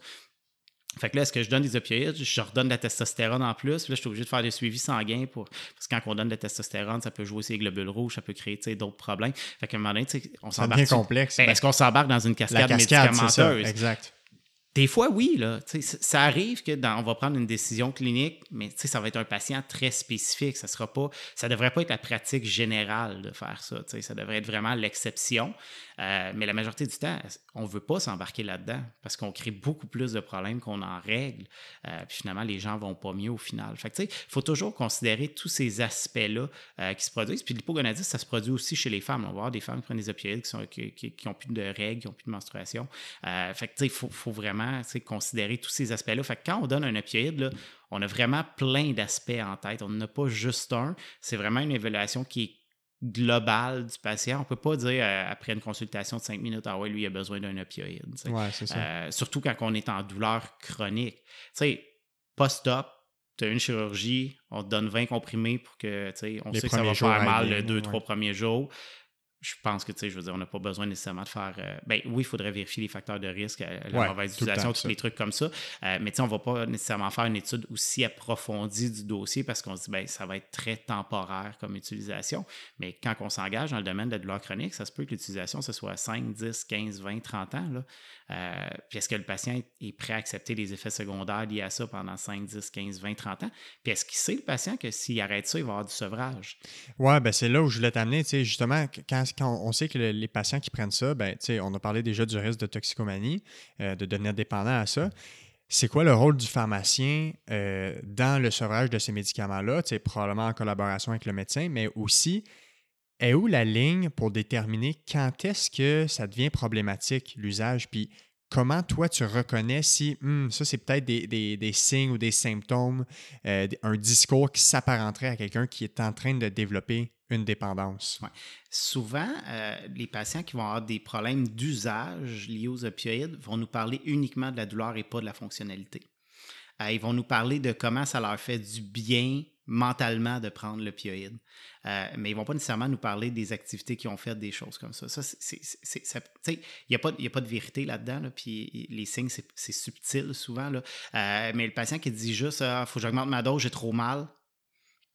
Fait que là, est-ce que je donne des opioïdes? Je redonne de la testostérone en plus. Puis là, je suis obligé de faire des suivis sanguins pour. Parce que quand on donne de la testostérone, ça peut jouer sur les globules rouges, ça peut créer d'autres problèmes. Fait qu'à un moment donné, on s'embarque. devient complexe. Ben, est-ce qu'on s'embarque dans une cascade, cascade, c'est ça. médicamenteuse? Exact. Des fois, oui, là, ça arrive que on va prendre une décision clinique, mais ça va être un patient très spécifique. Ça sera pas, ça devrait pas être la pratique générale de faire ça. Ça devrait être vraiment l'exception. Euh, mais la majorité du temps, on ne veut pas s'embarquer là-dedans parce qu'on crée beaucoup plus de problèmes qu'on en règle. Euh, puis finalement, les gens vont pas mieux au final. Il faut toujours considérer tous ces aspects-là euh, qui se produisent. Puis l'hypogonadisme, ça se produit aussi chez les femmes. On va voir des femmes qui prennent des opioïdes qui n'ont qui, plus de règles, qui n'ont plus de menstruation. Il faut vraiment sais, considérer tous ces aspects-là. Fait que quand on donne un opioïde, là, on a vraiment plein d'aspects en tête. On n'en a pas juste un. C'est vraiment une évaluation qui est globale du patient. On ne peut pas dire euh, après une consultation de cinq minutes, ah ouais, lui, il a besoin d'un opioïde. Ouais. Euh, surtout quand on est en douleur chronique. Tu sais, post-op, tu as une chirurgie, on te donne 20 comprimés pour que, tu sais, on Les sait que ça va faire mal bien, les deux, ouais. trois premiers jours. Je pense que, tu sais, je veux dire, on n'a pas besoin nécessairement de faire. euh, ben oui, il faudrait vérifier les facteurs de risque, euh, la Ouais, mauvaise utilisation, tous les trucs comme ça. Euh, mais tu sais, on va pas nécessairement faire une étude aussi approfondie du dossier parce qu'on se dit, ben ça va être très temporaire comme utilisation. Mais quand on s'engage dans le domaine de la douleur chronique, ça se peut que l'utilisation, ce soit 5, 10, 15, 20, 30 ans. Là. Euh, puis est-ce que le patient est- prêt à accepter les effets secondaires liés à ça pendant 5, 10, 15, 20, 30 ans? Puis est-ce qu'il sait, le patient, que s'il arrête ça, il va avoir du sevrage? Ouais, ben c'est là où je voulais t'amener. Tu sais, justement, quand, quand on sait que le- les patients qui prennent ça, ben, on a parlé déjà du risque de toxicomanie, euh, de devenir dépendant à ça. C'est quoi le rôle du pharmacien euh, dans le sevrage de ces médicaments-là? Probablement en collaboration avec le médecin, mais aussi, est où la ligne pour déterminer quand est-ce que ça devient problématique, l'usage? Puis comment toi tu reconnais si Hum, ça c'est peut-être des signes ou des symptômes, euh, un discours qui s'apparenterait à quelqu'un qui est en train de développer une dépendance? Souvent, euh, les patients qui vont avoir des problèmes d'usage liés aux opioïdes vont nous parler uniquement de la douleur et pas de la fonctionnalité. Euh, ils vont nous parler de comment ça leur fait du bien mentalement de prendre l'opioïde. Euh, mais ils vont pas nécessairement nous parler des activités qu'ils ont faites, des choses comme ça. Ça, il n'y a, pas- a pas de vérité là-dedans, là, puis les signes, c'est subtil souvent. Euh, mais le patient qui dit juste, il faut que j'augmente ma dose, j'ai trop mal,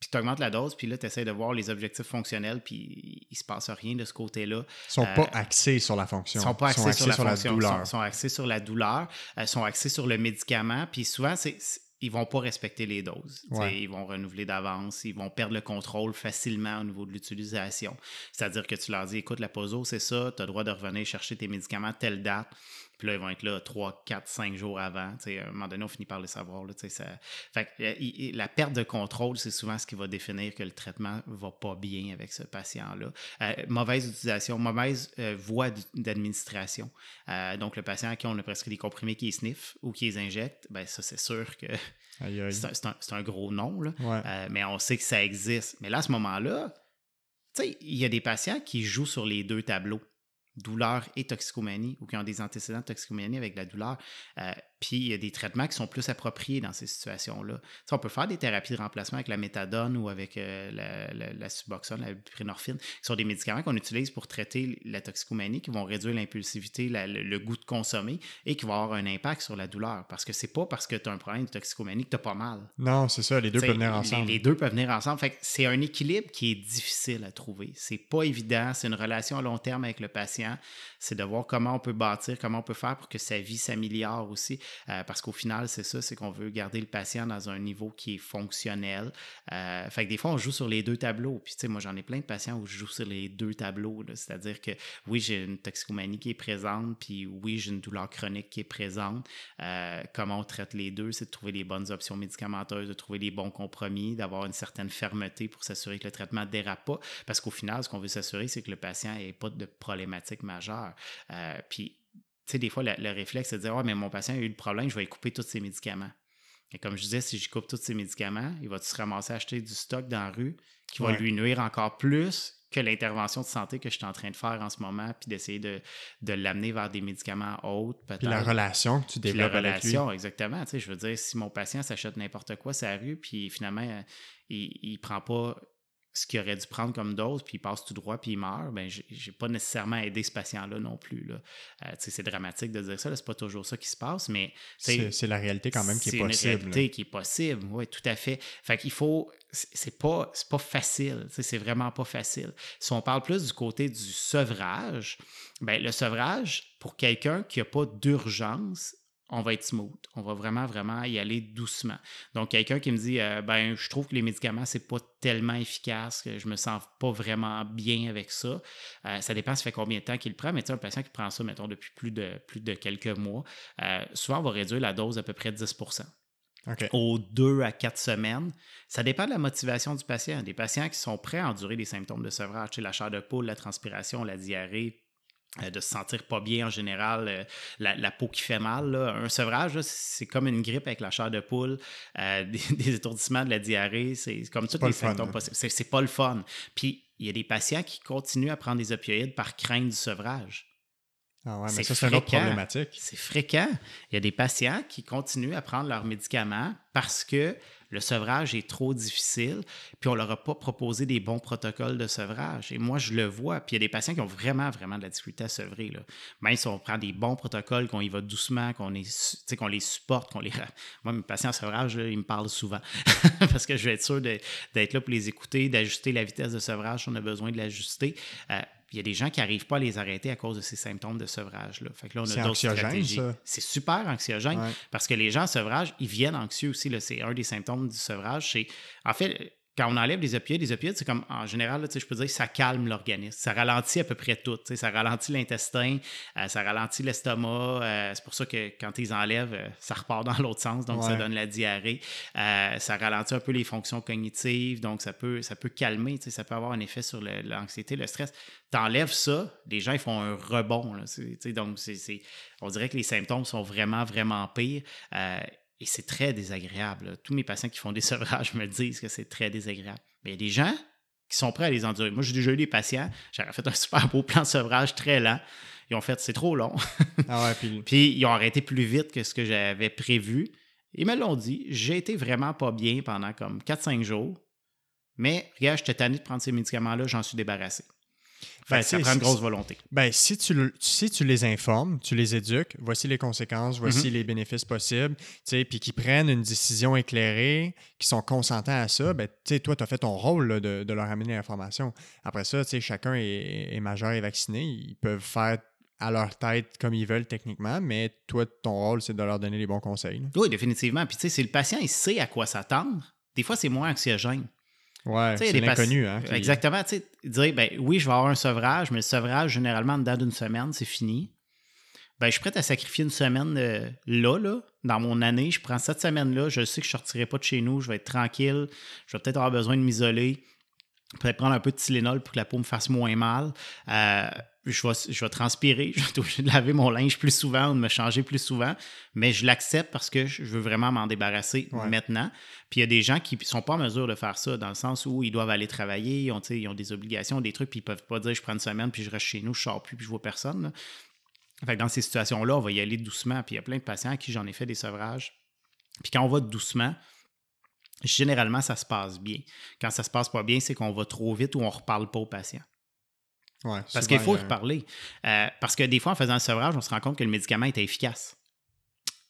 puis tu augmentes la dose, puis là, tu essaies de voir les objectifs fonctionnels, puis il se passe rien de ce côté-là. Ils sont Euh, pas axés sur la fonction. Ils sont pas axés, sur, la, fonction, douleur. Sont, sont axés sur la douleur, euh, sont axés sur le médicament, puis souvent, c'est c'est- ils vont pas respecter les doses. Ouais. Ils vont renouveler d'avance, ils vont perdre le contrôle facilement au niveau de l'utilisation. C'est-à-dire que tu leur dis, écoute, la poso, c'est ça, tu as le droit de revenir chercher tes médicaments telle date. Puis là, ils vont être là 3, 4, 5 jours avant. À un moment donné, on finit par le savoir. Là, tu sais, ça... fait que, euh, la perte de contrôle, c'est souvent ce qui va définir que le traitement va pas bien avec ce patient-là. Euh, mauvaise utilisation, mauvaise euh, voie d'administration. Euh, donc, le patient à qui on a prescrit des comprimés qui sniffent ou qui les injectent, ben ça, c'est sûr que c'est un, gros nom. Là. Ouais. Mais on sait que ça existe. Mais là, à ce moment-là, il y a des patients qui jouent sur les deux tableaux, douleur et toxicomanie, ou qui ont des antécédents de toxicomanie avec la douleur. Euh, puis il y a des traitements qui sont plus appropriés dans ces situations-là. Tu sais, on peut faire des thérapies de remplacement avec la méthadone ou avec euh, la, la, la suboxone, la buprenorphine, qui sont des médicaments qu'on utilise pour traiter la toxicomanie, qui vont réduire l'impulsivité, le, le goût de consommer et qui vont avoir un impact sur la douleur. Parce que c'est pas parce que tu as un problème de toxicomanie que tu n'as pas mal. Non, c'est ça, les deux peuvent venir ensemble. Les, deux peuvent venir ensemble. Fait c'est un équilibre qui est difficile à trouver. C'est pas évident. C'est une relation à long terme avec le patient. C'est de voir comment on peut bâtir, comment on peut faire pour que sa vie s'améliore aussi. Euh, parce qu'au final, c'est ça, c'est qu'on veut garder le patient dans un niveau qui est fonctionnel. Euh, fait que des fois, on joue sur les deux tableaux. Puis, tu sais, moi, j'en ai plein de patients où je joue sur les deux tableaux. C'est-à-dire que oui, j'ai une toxicomanie qui est présente, puis oui, j'ai une douleur chronique qui est présente. Euh, comment on traite les deux, c'est de trouver les bonnes options médicamenteuses, de trouver les bons compromis, d'avoir une certaine fermeté pour s'assurer que le traitement ne dérape pas. Parce qu'au final, ce qu'on veut s'assurer, c'est que le patient n'ait pas de problématique majeure. Euh, puis, sais, des fois, le, le réflexe, c'est de dire, ah, mais mon patient a eu le problème, je vais lui couper tous ses médicaments. Et comme je disais, si je coupe tous ses médicaments, il va se ramasser à acheter du stock dans la rue qui va Ouais. lui nuire encore plus que l'intervention de santé que je suis en train de faire en ce moment, puis d'essayer de, de l'amener vers des médicaments autres, peut-être. La relation que tu Puis la développes avec lui. relation, exactement. Tu sais, je veux dire, si mon patient s'achète n'importe quoi sur la rue, puis finalement, il, il prend pas ce qu'il aurait dû prendre comme dose, puis il passe tout droit, puis il meurt, ben j'ai pas nécessairement aidé ce patient-là non plus. Là. Euh, c'est dramatique de dire ça, c'est pas toujours ça qui se passe, mais C'est c'est la réalité quand même qui est c'est possible. une réalité qui est possible, oui, tout à fait. Fait qu'il faut, c'est c'est pas, c'est pas facile, c'est vraiment pas facile. Si on parle plus du côté du sevrage, ben le sevrage, pour quelqu'un qui n'a pas d'urgence, on va être smooth. On va vraiment, vraiment y aller doucement. Donc, quelqu'un qui me dit, euh, ben, je trouve que les médicaments, c'est pas tellement efficace, que je me sens pas vraiment bien avec ça. Euh, ça dépend, ça fait combien de temps qu'il prend, mais tu sais, un patient qui prend ça, mettons, depuis plus de, plus de quelques mois, euh, souvent, on va réduire la dose à peu près de 10 OK. aux deux à quatre semaines. Ça dépend de la motivation du patient. Des patients qui sont prêts à endurer les symptômes de sevrage, la chair de poule, la transpiration, la diarrhée, de se sentir pas bien en général, euh, la, la peau qui fait mal. là. Un sevrage, c'est comme une grippe avec la chair de poule, euh, des, des étourdissements, de la diarrhée, c'est comme tous les symptômes là. possibles. C'est pas le fun. Puis, il y a des patients qui continuent à prendre des opioïdes par crainte du sevrage. Ah ouais, mais c'est ça, c'est une autre problématique. C'est fréquent. Il y a des patients qui continuent à prendre leurs médicaments parce que le sevrage est trop difficile, puis on leur a pas proposé des bons protocoles de sevrage. Et moi, je le vois. Puis il y a des patients qui ont vraiment, vraiment de la difficulté à sevrer. Là. Même si on prend des bons protocoles, qu'on y va doucement, qu'on les supporte, qu'on les... Moi, mes patients en sevrage, ils me parlent souvent parce que je vais être sûr d'être là pour les écouter, d'ajuster la vitesse de sevrage si on a besoin de l'ajuster. Euh, il y a des gens qui n'arrivent pas à les arrêter à cause de ces symptômes de sevrage-là. Fait que là, on a d'autres stratégies. C'est super anxiogène Ouais. parce que les gens en sevrage, ils viennent anxieux aussi. C'est un des symptômes du sevrage. C'est, en fait, quand on enlève les opioïdes, les opioïdes, c'est comme, en général, là, je peux dire que ça calme l'organisme. Ça ralentit à peu près tout. Ça ralentit l'intestin, euh, ça ralentit l'estomac. euh, c'est pour ça que quand ils enlèvent, euh, ça repart dans l'autre sens. Donc, ça donne la diarrhée. Ça ralentit un peu les fonctions cognitives. Donc, ça peut, ça peut calmer. Ça peut avoir un effet sur l'anxiété, le stress. T'enlèves ça, les gens, ils font un rebond. là. Donc, c'est- on dirait que les symptômes sont vraiment, vraiment pires. Et c'est très désagréable. Tous mes patients qui font des sevrages me disent que c'est très désagréable. Mais il y a des gens qui sont prêts à les endurer. Moi, j'ai déjà eu des patients, j'avais fait un super beau plan de sevrage très lent. Ils ont fait, c'est trop long. Ah ouais, puis Puis ils ont arrêté plus vite que ce que j'avais prévu. Ils me l'ont dit. J'ai été vraiment pas bien pendant comme 4-5 jours. Mais regarde, j'étais tanné de prendre ces médicaments-là, j'en suis débarrassé. Ben, ça prend une grosse volonté. Ben, si tu, si tu les informes, tu les éduques, voici les conséquences, voici Mhm. les bénéfices possibles, puis qu'ils prennent une décision éclairée, qu'ils sont consentants à ça, ben, toi, tu as fait ton rôle là, de, de leur amener l'information. Après ça, chacun est, est majeur et vacciné, ils peuvent faire à leur tête comme ils veulent techniquement, mais toi, ton rôle, c'est de leur donner les bons conseils. là. Oui, définitivement. Puis tu sais, si le patient, il sait à quoi s'attendre, des fois, c'est moins anxiogène. Ouais, c'est l'inconnu. Hein, qui- Exactement. Tu sais, dire, ben oui, je vais avoir un sevrage, mais le sevrage, généralement, dedans d'une semaine, c'est fini. Ben, je suis prêt à sacrifier une semaine euh, là, là, dans mon année. Je prends cette semaine-là, je sais que je ne sortirai pas de chez nous, je vais être tranquille, je vais peut-être avoir besoin de m'isoler, peut-être prendre un peu de Tylenol pour que la peau me fasse moins mal. Euh, je, vais, je vais transpirer, je vais être obligé de laver mon linge plus souvent ou de me changer plus souvent, mais je l'accepte parce que je veux vraiment m'en débarrasser Ouais. maintenant. Puis il y a des gens qui ne sont pas en mesure de faire ça, dans le sens où ils doivent aller travailler, ils ont, ils des obligations, des trucs, puis ils ne peuvent pas dire je prends une semaine, puis je reste chez nous, je sors plus, puis je vois personne. là. Fait que dans ces situations-là, on va y aller doucement. Puis il y a plein de patients à qui j'en ai fait des sevrages. Puis quand on va doucement, généralement, ça se passe bien. Quand ça se passe pas bien, c'est qu'on va trop vite ou on ne reparle pas au patient. Ouais, Parce qu'il faut reparler. Euh, parce que des fois, en faisant le sevrage, on se rend compte que le médicament était efficace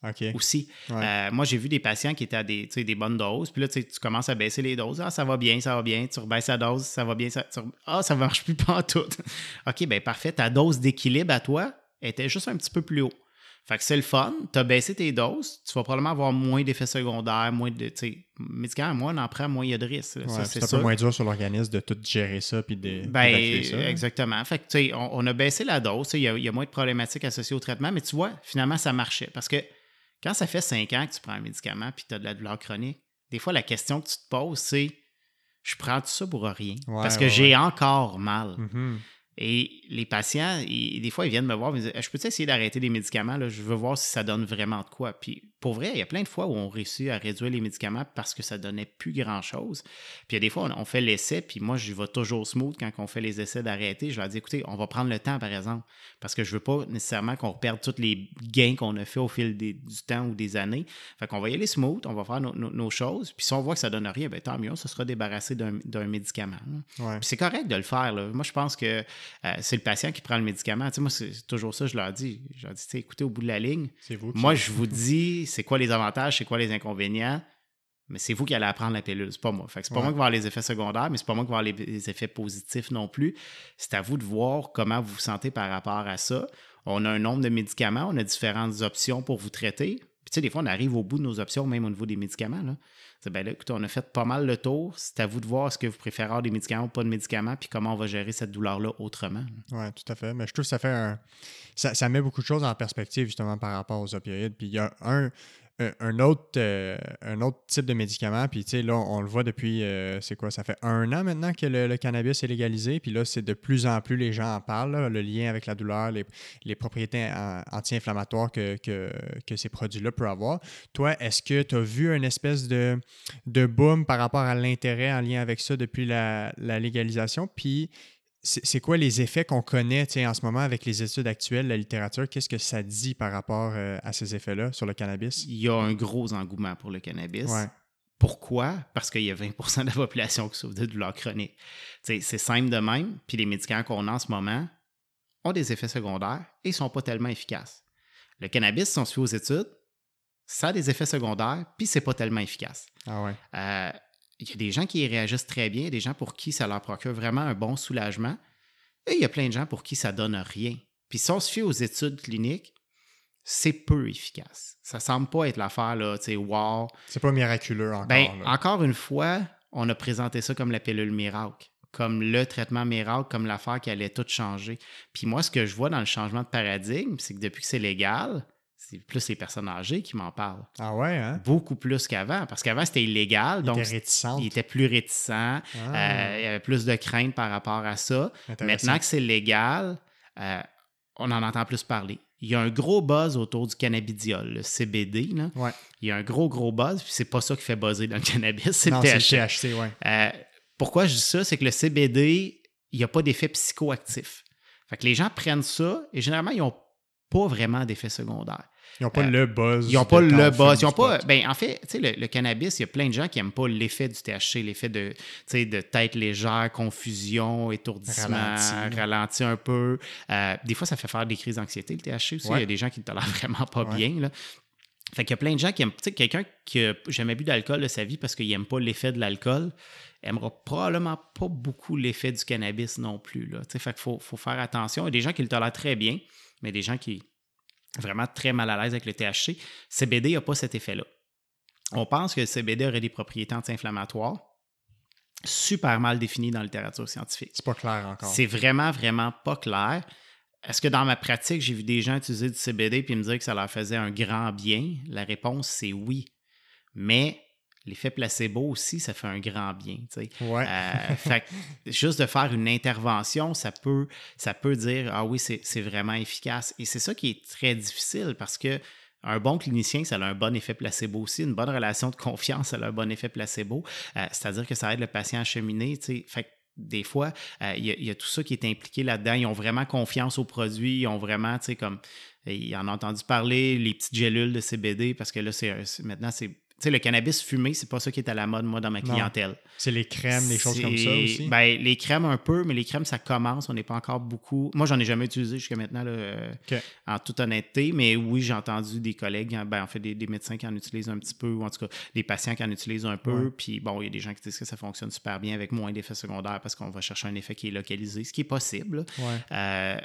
OK. aussi. Ouais. Euh, moi, j'ai vu des patients qui étaient à des, des bonnes doses. Puis là, tu commences à baisser les doses. Ah, ça va bien, ça va bien. Tu rebaisses la dose, ça va bien. Ça, tu Ah, ça ne marche plus pas en tout. OK, ben parfait. Ta dose d'équilibre à toi était juste un petit peu plus haut. Fait que c'est le fun. Tu as baissé tes doses. Tu vas probablement avoir moins d'effets secondaires, moins de. Tu sais, médicaments, moins on en prend, moins il y a de risques. Ouais, c'est un peu moins dur sur l'organisme de tout gérer ça puis de Ben, ça. là. exactement. Fait que, tu sais, on, on a baissé la dose. Il y, a, il y a moins de problématiques associées au traitement, mais tu vois, finalement, ça marchait. Parce que quand ça fait cinq ans que tu prends un médicament puis tu as de la douleur chronique, des fois, la question que tu te poses, c'est je prends tout ça pour rien? Ouais, parce que ouais, j'ai encore mal. Mhm. Et les patients, des fois, ils viennent me voir, ils me disent Je peux essayer d'arrêter les médicaments? Je veux voir si ça donne vraiment de quoi. Puis pour vrai, il y a plein de fois où on réussit à réduire les médicaments parce que ça donnait plus grand-chose. Puis il y a des fois, on, on fait l'essai, puis moi, je vais toujours smooth quand on fait les essais d'arrêter. Je leur dis Écoutez, on va prendre le temps, par exemple, parce que je veux pas nécessairement qu'on perde tous les gains qu'on a fait au fil des- du temps ou des années. Fait qu'on va y aller smooth, on va faire nos, choses. Puis si on voit que ça donne rien, ben tant mieux, on se sera débarrassé d'un médicament. Ouais. Puis c'est correct de le faire. là. Moi, je pense que euh, c'est le patient qui prend le médicament. Tu sais, moi, c'est toujours ça, je leur dis. Je leur dis, écoutez, au bout de la ligne, vous moi, je vous dis c'est quoi les avantages, c'est quoi les inconvénients, mais c'est vous qui allez apprendre la pilule, c'est pas moi. Fait que c'est pas Ouais. moi qui vais avoir les effets secondaires, mais c'est pas moi qui vais avoir les, les effets positifs non plus. C'est à vous de voir comment vous vous sentez par rapport à ça. On a un nombre de médicaments, on a différentes options pour vous traiter. Puis, tu sais, des fois, on arrive au bout de nos options, même au niveau des médicaments. Là. Ben là, on a fait pas mal le tour. C'est à vous de voir est-ce que vous préférez avoir des médicaments ou pas de médicaments, puis comment on va gérer cette douleur-là autrement. Oui, tout à fait. Mais je trouve que ça fait un. Ça, ça met beaucoup de choses en perspective, justement, par rapport aux opioïdes. Puis il y a un, un, autre, euh, un autre type de médicament. Puis, tu sais, là, on le voit depuis. euh, c'est quoi Ça fait un an maintenant que le, cannabis est légalisé. Puis là, c'est de plus en plus les gens en parlent. le lien avec la douleur, les, les propriétés an- anti-inflammatoires que, que, que ces produits-là peuvent avoir. Toi, est-ce que tu as vu une espèce de, de boom par rapport à l'intérêt en lien avec ça depuis la, la légalisation? Puis, c'est quoi les effets qu'on connaît en ce moment avec les études actuelles, la littérature? Qu'est-ce que ça dit par rapport euh, à ces effets-là sur le cannabis? Il y a un gros engouement pour le cannabis. Ouais. Pourquoi? Parce qu'il y a 20% de la population qui souffre de douleurs chroniques. C'est simple de même. Puis les médicaments qu'on a en ce moment ont des effets secondaires et ne sont pas tellement efficaces. Le cannabis, si on se fait aux études, ça a des effets secondaires, puis c'est pas tellement efficace. Ah ouais. Euh, il y a des gens qui y réagissent très bien, des gens pour qui ça leur procure vraiment un bon soulagement, et il y a plein de gens pour qui ça donne rien. Puis si on se fie aux études cliniques, c'est peu efficace. Ça semble pas être l'affaire, là, tu sais, wow. C'est pas miraculeux encore. Ben, là. encore une fois, on a présenté ça comme la pilule miracle, comme le traitement miracle, comme l'affaire qui allait tout changer. Puis moi, ce que je vois dans le changement de paradigme, c'est que depuis que c'est légal, c'est plus les personnes âgées qui m'en parlent. Ah ouais, hein? Beaucoup plus qu'avant, parce qu'avant, c'était illégal, Il donc était il était plus réticent, Ah, euh, il y avait plus de crainte par rapport à ça. Maintenant que c'est légal, euh, on en entend plus parler. Il y a un gros buzz autour du cannabidiol, le CBD. là. Ouais. Il y a un gros, gros buzz, puis c'est pas ça qui fait buzzer dans le cannabis, c'est le Non, THC. c'est le THC, ouais. Euh, pourquoi je dis ça? C'est que le CBD, il n'y a pas d'effet psychoactif. Fait que les gens prennent ça et généralement, ils n'ont pas vraiment d'effet secondaire. Ils n'ont pas Euh, le buzz. Ils n'ont pas le buzz. Ils ont pas. Ben, en fait, le, le cannabis, il y a plein de gens qui n'aiment pas l'effet du THC, l'effet de, de tête légère, confusion, étourdissement, Ralenti. ralenti, un peu. Euh, des fois, ça fait faire des crises d'anxiété, le THC aussi. Ouais. Il y a des gens qui ne tolèrent vraiment pas Ouais. bien. Là. Fait qu'il y a plein de gens qui aiment. Tu sais, quelqu'un qui n'a jamais bu d'alcool de sa vie parce qu'il n'aime pas l'effet de l'alcool, aimera probablement pas beaucoup l'effet du cannabis non plus. Là. Tu sais, Fait qu'il faut, faut faire attention. Il y a des gens qui le tolèrent très bien. mais des gens qui vraiment très mal à l'aise avec le THC, CBD n'a pas cet effet-là. On pense que le CBD aurait des propriétés anti-inflammatoires, super mal définies dans la littérature scientifique. C'est pas clair encore. C'est vraiment, vraiment pas clair. Est-ce que dans ma pratique, j'ai vu des gens utiliser du CBD puis me dire que ça leur faisait un grand bien? La réponse, c'est oui. Mais l'effet placebo aussi, ça fait un grand bien. Ouais. Euh, fait juste de faire une intervention, ça peut, ça peut dire Ah oui, c'est vraiment efficace. Et c'est ça qui est très difficile parce que un bon clinicien, ça a un bon effet placebo aussi. Une bonne relation de confiance, ça a un bon effet placebo. Euh, c'est-à-dire que ça aide le patient à cheminer. Fait des fois, euh, il y, a tout ça qui est impliqué là-dedans. Ils ont vraiment confiance au produit. Ils ont vraiment, tu sais, comme. Ils en ont entendu parler, les petites gélules de CBD, parce que là, c'est maintenant, c'est sais, le cannabis fumé, c'est pas ça qui est à la mode, moi, dans ma clientèle. C'est les crèmes, les choses comme ça aussi? Ben, les crèmes un peu, mais les crèmes, ça commence. On n'est pas encore beaucoup. Moi, j'en ai jamais utilisé jusqu'à maintenant, en toute honnêteté. Mais oui, j'ai entendu des collègues, ben, en fait, des, médecins qui en utilisent un petit peu, ou en tout cas, des patients qui en utilisent un peu. Puis bon, il y a des gens qui disent que ça fonctionne super bien avec moins d'effets secondaires parce qu'on va chercher un effet qui est localisé, ce qui est possible. Euh,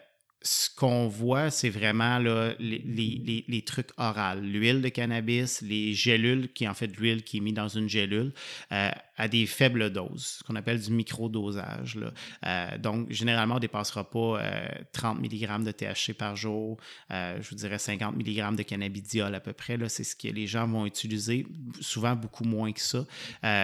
ce qu'on voit, c'est vraiment les, trucs oraux. L'huile de cannabis, les gélules, qui est en fait l'huile qui est mise dans une gélule, euh, à des faibles doses, ce qu'on appelle du microdosage. Euh, donc, généralement, on ne dépassera pas 30 euh, mg de THC par jour. je vous dirais 50 mg de cannabidiol à peu près. C'est ce que les gens vont utiliser, souvent beaucoup moins que ça.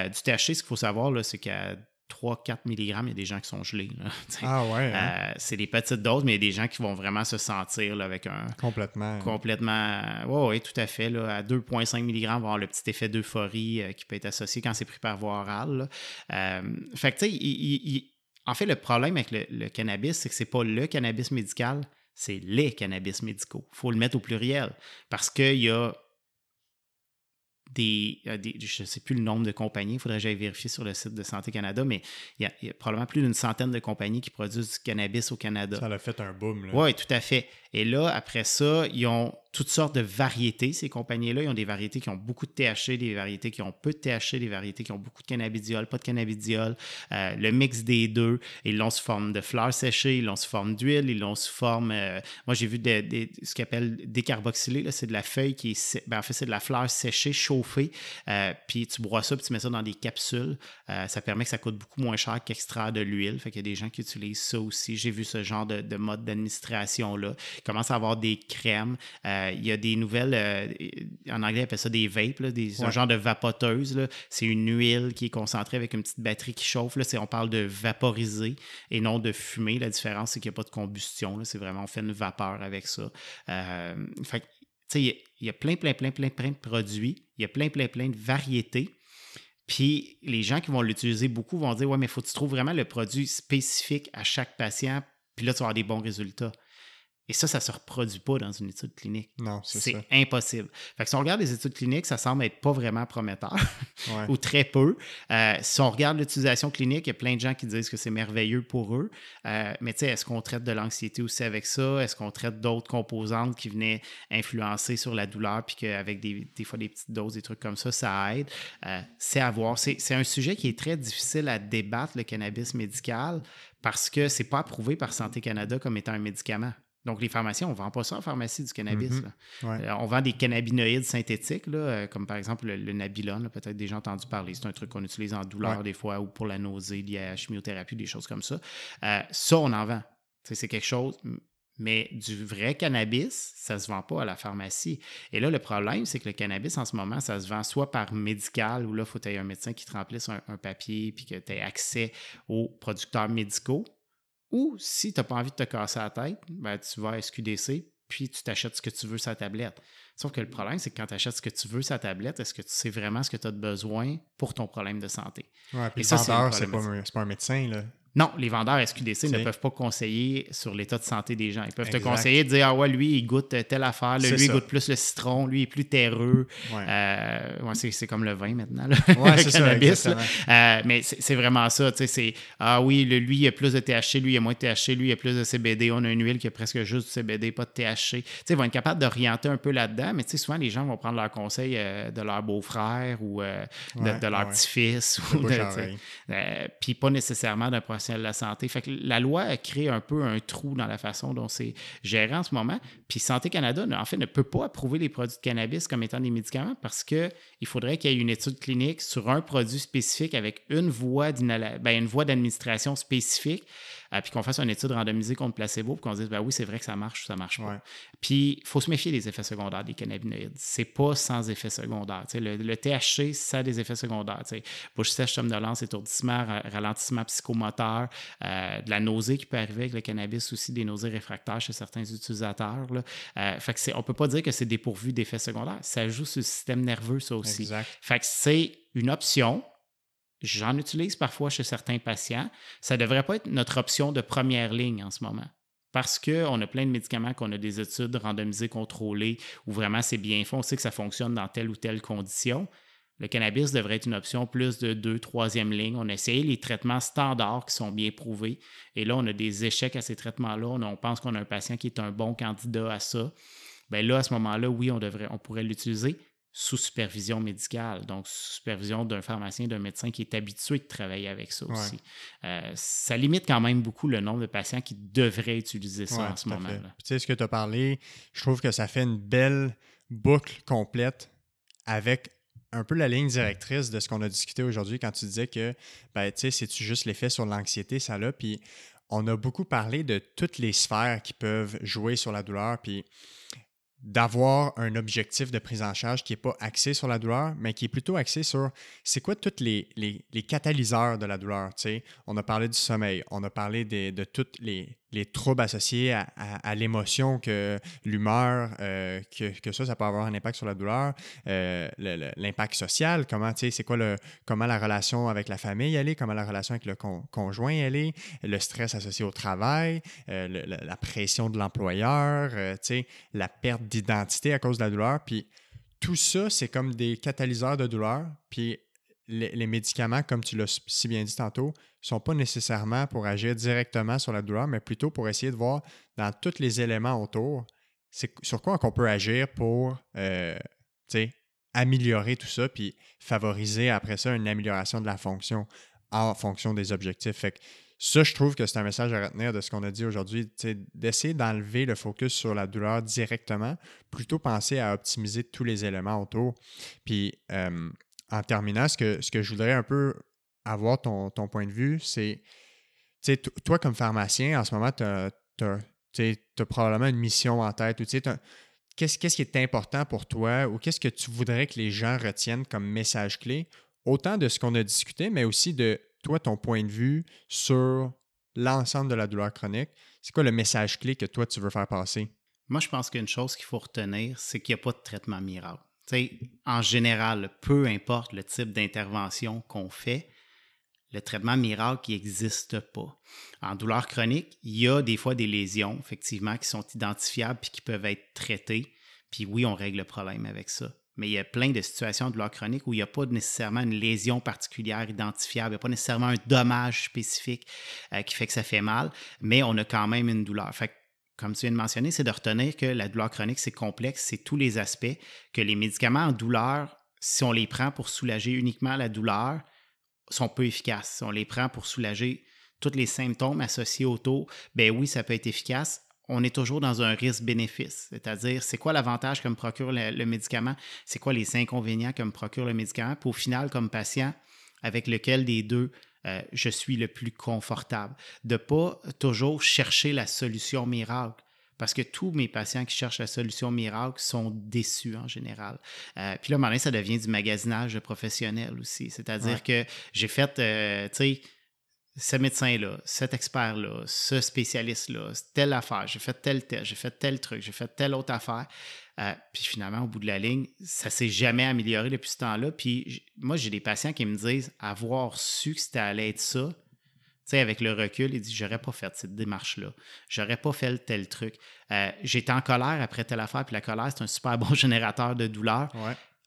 du THC, ce qu'il faut savoir, c'est qu'à 3-4 mg, il y a des gens qui sont gelés. ah ouais. Hein? Euh, c'est des petites doses, mais il y a des gens qui vont vraiment se sentir avec un. Complètement. Complètement. Oui, ouais, tout à fait. Là, à 2,5 mg, on va avoir le petit effet d'euphorie euh, qui peut être associé quand c'est pris par voie orale. Euh, fait que, tu sais, en fait, le problème avec le, cannabis, c'est que c'est pas le cannabis médical, c'est les cannabis médicaux. Il faut le mettre au pluriel parce qu'il y a des, je ne sais plus le nombre de compagnies, il faudrait que j'aille vérifier sur le site de Santé Canada, mais il y a, probablement plus d'une centaine de compagnies qui produisent du cannabis au Canada. Ça a fait un boom. Oui, tout à fait. Et là, après ça, ils ont toutes sortes de variétés, ces compagnies-là. Ils ont des variétés qui ont beaucoup de THC, des variétés qui ont peu de THC, des variétés qui ont beaucoup de cannabidiol, pas de cannabidiol. Euh, le mix des deux, ils l'ont sous forme de fleurs séchées, ils l'ont sous forme d'huile, ils l'ont sous forme. Euh, moi, j'ai vu ce qu'on appelle décarboxylé, c'est de la feuille qui est. Ben, en fait, c'est de la fleur séchée, chauffée. Euh, puis tu broies ça, puis tu mets ça dans des capsules. ça permet que ça coûte beaucoup moins cher qu'extraire de l'huile. Fait qu'il y a des gens qui utilisent ça aussi. J'ai vu ce genre de mode d'administration-là commence à avoir des crèmes. Euh, il y a des nouvelles, euh, en anglais, on appelle ça des vapes, des, un genre de vapoteuse. C'est une huile qui est concentrée avec une petite batterie qui chauffe. Là, on parle de vaporiser et non de fumer. La différence, c'est qu'il n'y a pas de combustion. C'est vraiment, on fait une vapeur avec ça. Euh, fait il y, a plein, plein, plein, plein, plein de produits. Il y a plein, plein, plein de variétés. Puis les gens qui vont l'utiliser beaucoup vont dire Ouais, mais il faut que tu trouves vraiment le produit spécifique à chaque patient. Puis là, tu vas avoir des bons résultats. Et ça, ça ne se reproduit pas dans une étude clinique. Non, c'est C'est impossible. Fait que si on regarde les études cliniques, ça semble être pas vraiment prometteur ou très peu. Euh, si on regarde l'utilisation clinique, il y a plein de gens qui disent que c'est merveilleux pour eux. Euh, mais tu sais, est-ce qu'on traite de l'anxiété aussi avec ça? Est-ce qu'on traite d'autres composantes qui venaient influencer sur la douleur puis qu'avec des, des fois des petites doses, des trucs comme ça, ça aide? Euh, c'est à voir. C'est un sujet qui est très difficile à débattre, le cannabis médical, parce que c'est pas approuvé par Santé Canada comme étant un médicament. Donc, les pharmacies, on ne vend pas ça en pharmacie du cannabis. Mhm. Euh, on vend des cannabinoïdes synthétiques, là, euh, comme par exemple le, Nabilon. Peut-être déjà entendu parler. C'est un truc qu'on utilise en douleur des fois ou pour la nausée liée à la chimiothérapie, des choses comme ça. Euh, ça, on en vend. C'est quelque chose. Mais du vrai cannabis, ça ne se vend pas à la pharmacie. Et là, le problème, c'est que le cannabis, en ce moment, ça se vend soit par médical, où là, il faut que tu aies un médecin qui te remplisse un, un papier, puis que tu aies accès aux producteurs médicaux, ou si tu n'as pas envie de te casser la tête, ben, tu vas à SQDC, puis tu t'achètes ce que tu veux sur tablette. Sauf que le problème, c'est que quand tu achètes ce que tu veux sur tablette, est-ce que tu sais vraiment ce que tu as besoin pour ton problème de santé? Ouais, puis Et ça, c'est pas, pas, un médecin. Là. Non, les vendeurs SQDC ne peuvent pas conseiller sur l'état de santé des gens. Ils peuvent te conseiller de dire Ah ouais, lui, il goûte telle affaire, lui, il goûte plus le citron, lui, il est plus terreux. Ouais. Euh, c'est comme le vin maintenant, le cannabis. Euh, mais c'est vraiment ça. C'est Ah oui, lui, il a plus de THC, lui, il a moins de THC, lui, il a plus de CBD. On a une huile qui a presque juste du CBD, pas de THC. ils vont être capables d'orienter un peu là-dedans, mais souvent, les gens vont prendre leur conseil euh, de leur beau-frère ou de, leur petit-fils. Puis pas nécessairement d'un professionnel de la santé. La loi a créé un peu un trou dans la façon dont c'est géré en ce moment. Puis Santé Canada, en fait, ne peut pas approuver les produits de cannabis comme étant des médicaments parce qu'il faudrait qu'il y ait une étude clinique sur un produit spécifique avec une voie ben, d'administration spécifique puis qu'on fasse une étude randomisée contre placebo, puis qu'on dise, ben oui, c'est vrai que ça marche ou ça marche pas. Puis, il faut se méfier des effets secondaires des cannabinoïdes. C'est pas sans effets secondaires. Le, le, THC, ça a des effets secondaires. Bouche sèche, somnolence, étourdissement, ralentissement psychomoteur, euh, de la nausée qui peut arriver avec le cannabis aussi, des nausées réfractaires chez certains utilisateurs. Là. Euh, fait que on peut pas dire que c'est dépourvu d'effets secondaires. Ça joue sur le système nerveux, ça aussi. Fait que c'est une option J'en utilise parfois chez certains patients. Ça ne devrait pas être notre option de première ligne en ce moment. Parce qu'on a plein de médicaments, qu'on a des études randomisées, contrôlées, où vraiment c'est bien fait, on sait que ça fonctionne dans telle ou telle condition. Le cannabis devrait être une option plus de deux, troisième ligne. On a essayé les traitements standards qui sont bien prouvés. Et là, on a des échecs à ces traitements-là. On, pense qu'on a un patient qui est un bon candidat à ça. Bien là, à ce moment-là, oui, on, on pourrait l'utiliser sous supervision médicale, donc sous supervision d'un pharmacien, d'un médecin qui est habitué de travailler avec ça aussi. Euh, ça limite quand même beaucoup le nombre de patients qui devraient utiliser ça en ce moment-là. Tu sais, ce que tu as parlé, je trouve que ça fait une belle boucle complète avec un peu la ligne directrice de ce qu'on a discuté aujourd'hui quand tu disais que, ben, tu sais, c'est-tu juste l'effet sur l'anxiété, ça là, puis on a beaucoup parlé de toutes les sphères qui peuvent jouer sur la douleur, puis d'avoir un objectif de prise en charge qui n'est pas axé sur la douleur, mais qui est plutôt axé sur c'est quoi tous les, catalyseurs de la douleur. On a parlé du sommeil, on a parlé de tous les, les troubles associés à, l'émotion, que l'humeur, euh, que, ça, ça peut avoir un impact sur la douleur, euh, l'impact social, comment, c'est quoi le, comment la relation avec la famille elle est, comment la relation avec le conjoint elle est, le stress associé au travail, euh, la pression de l'employeur, la perte d'identité à cause de la douleur, puis tout ça, c'est comme des catalyseurs de douleur, puis les, médicaments, comme tu l'as si bien dit tantôt, ne sont pas nécessairement pour agir directement sur la douleur, mais plutôt pour essayer de voir dans tous les éléments autour, c'est sur quoi on peut agir pour euh, améliorer tout ça, puis favoriser après ça une amélioration de la fonction en fonction des objectifs. Fait que ça, je trouve que c'est un message à retenir de ce qu'on a dit aujourd'hui, d'essayer d'enlever le focus sur la douleur directement, plutôt penser à optimiser tous les éléments autour. Puis, euh, en terminant, ce que, ce que je voudrais un peu avoir ton, point de vue, c'est, toi comme pharmacien, en ce moment, tu as, probablement une mission en tête ou qu'est-ce, qu'est-ce qui est important pour toi ou qu'est-ce que tu voudrais que les gens retiennent comme message clé, autant de ce qu'on a discuté, mais aussi de toi, ton point de vue sur l'ensemble de la douleur chronique. C'est quoi le message clé que toi, tu veux faire passer? Moi, je pense qu'une chose qu'il faut retenir, c'est qu'il n'y a pas de traitement miracle en général, peu importe le type d'intervention qu'on fait, le traitement miracle n'existe pas. En douleur chronique, il y a des fois des lésions, effectivement, qui sont identifiables et qui peuvent être traitées. Puis oui, on règle le problème avec ça. Mais il y a plein de situations de douleur chronique où il n'y a pas nécessairement une lésion particulière identifiable, il n'y a pas nécessairement un dommage spécifique euh, qui fait que ça fait mal, mais on a quand même une douleur. Comme tu viens de mentionner, c'est de retenir que la douleur chronique, c'est complexe, c'est tous les aspects, que les médicaments en douleur, si on les prend pour soulager uniquement la douleur, sont peu efficaces. Si on les prend pour soulager tous les symptômes associés au taux, ben oui, ça peut être efficace. On est toujours dans un risque-bénéfice, c'est-à-dire c'est quoi l'avantage que me procure le, médicament, c'est quoi les inconvénients que me procure le médicament, puis au final, comme patient, avec lequel des deux euh, je suis le plus confortable. De ne pas toujours chercher la solution miracle. Parce que tous mes patients qui cherchent la solution miracle sont déçus en général. Euh, puis là, maintenant, ça devient du magasinage professionnel aussi. C'est-à-dire que j'ai fait, euh, tu sais, ce médecin-là, cet expert-là, ce spécialiste-là, telle affaire, j'ai fait tel test, j'ai fait tel truc, j'ai fait telle autre affaire. Euh, puis finalement, au bout de la ligne, ça s'est jamais amélioré depuis ce temps-là. Puis moi, j'ai des patients qui me disent avoir su que c'était allait être ça, tu sais, avec le recul, ils disent J'aurais pas fait cette démarche-là. J'aurais pas fait tel truc. Euh, j'étais en colère après telle affaire, puis la colère, c'est un super bon générateur de douleur.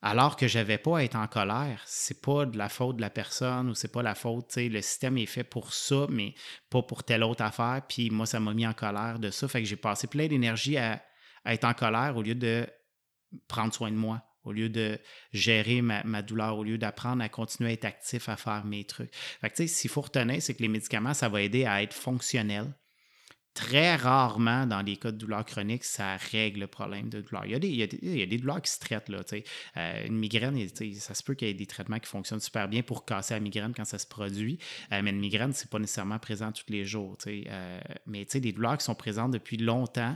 Alors que j'avais pas à être en colère, c'est pas de la faute de la personne ou c'est pas la faute, tu sais, le système est fait pour ça, mais pas pour telle autre affaire. Puis moi, ça m'a mis en colère de ça. Fait que j'ai passé plein d'énergie à, être en colère au lieu de prendre soin de moi, au lieu de gérer ma, douleur, au lieu d'apprendre à continuer à être actif, à faire mes trucs. Fait que, s'il faut retenir, c'est que les médicaments, ça va aider à être fonctionnel. Très rarement, dans les cas de douleur chronique, ça règle le problème de douleur. Il y a des, douleurs qui se traitent. Là. Euh, une migraine, ça se peut qu'il y ait des traitements qui fonctionnent super bien pour casser la migraine quand ça se produit. Euh, mais une migraine, c'est pas nécessairement présent tous les jours. Euh, mais des douleurs qui sont présentes depuis longtemps,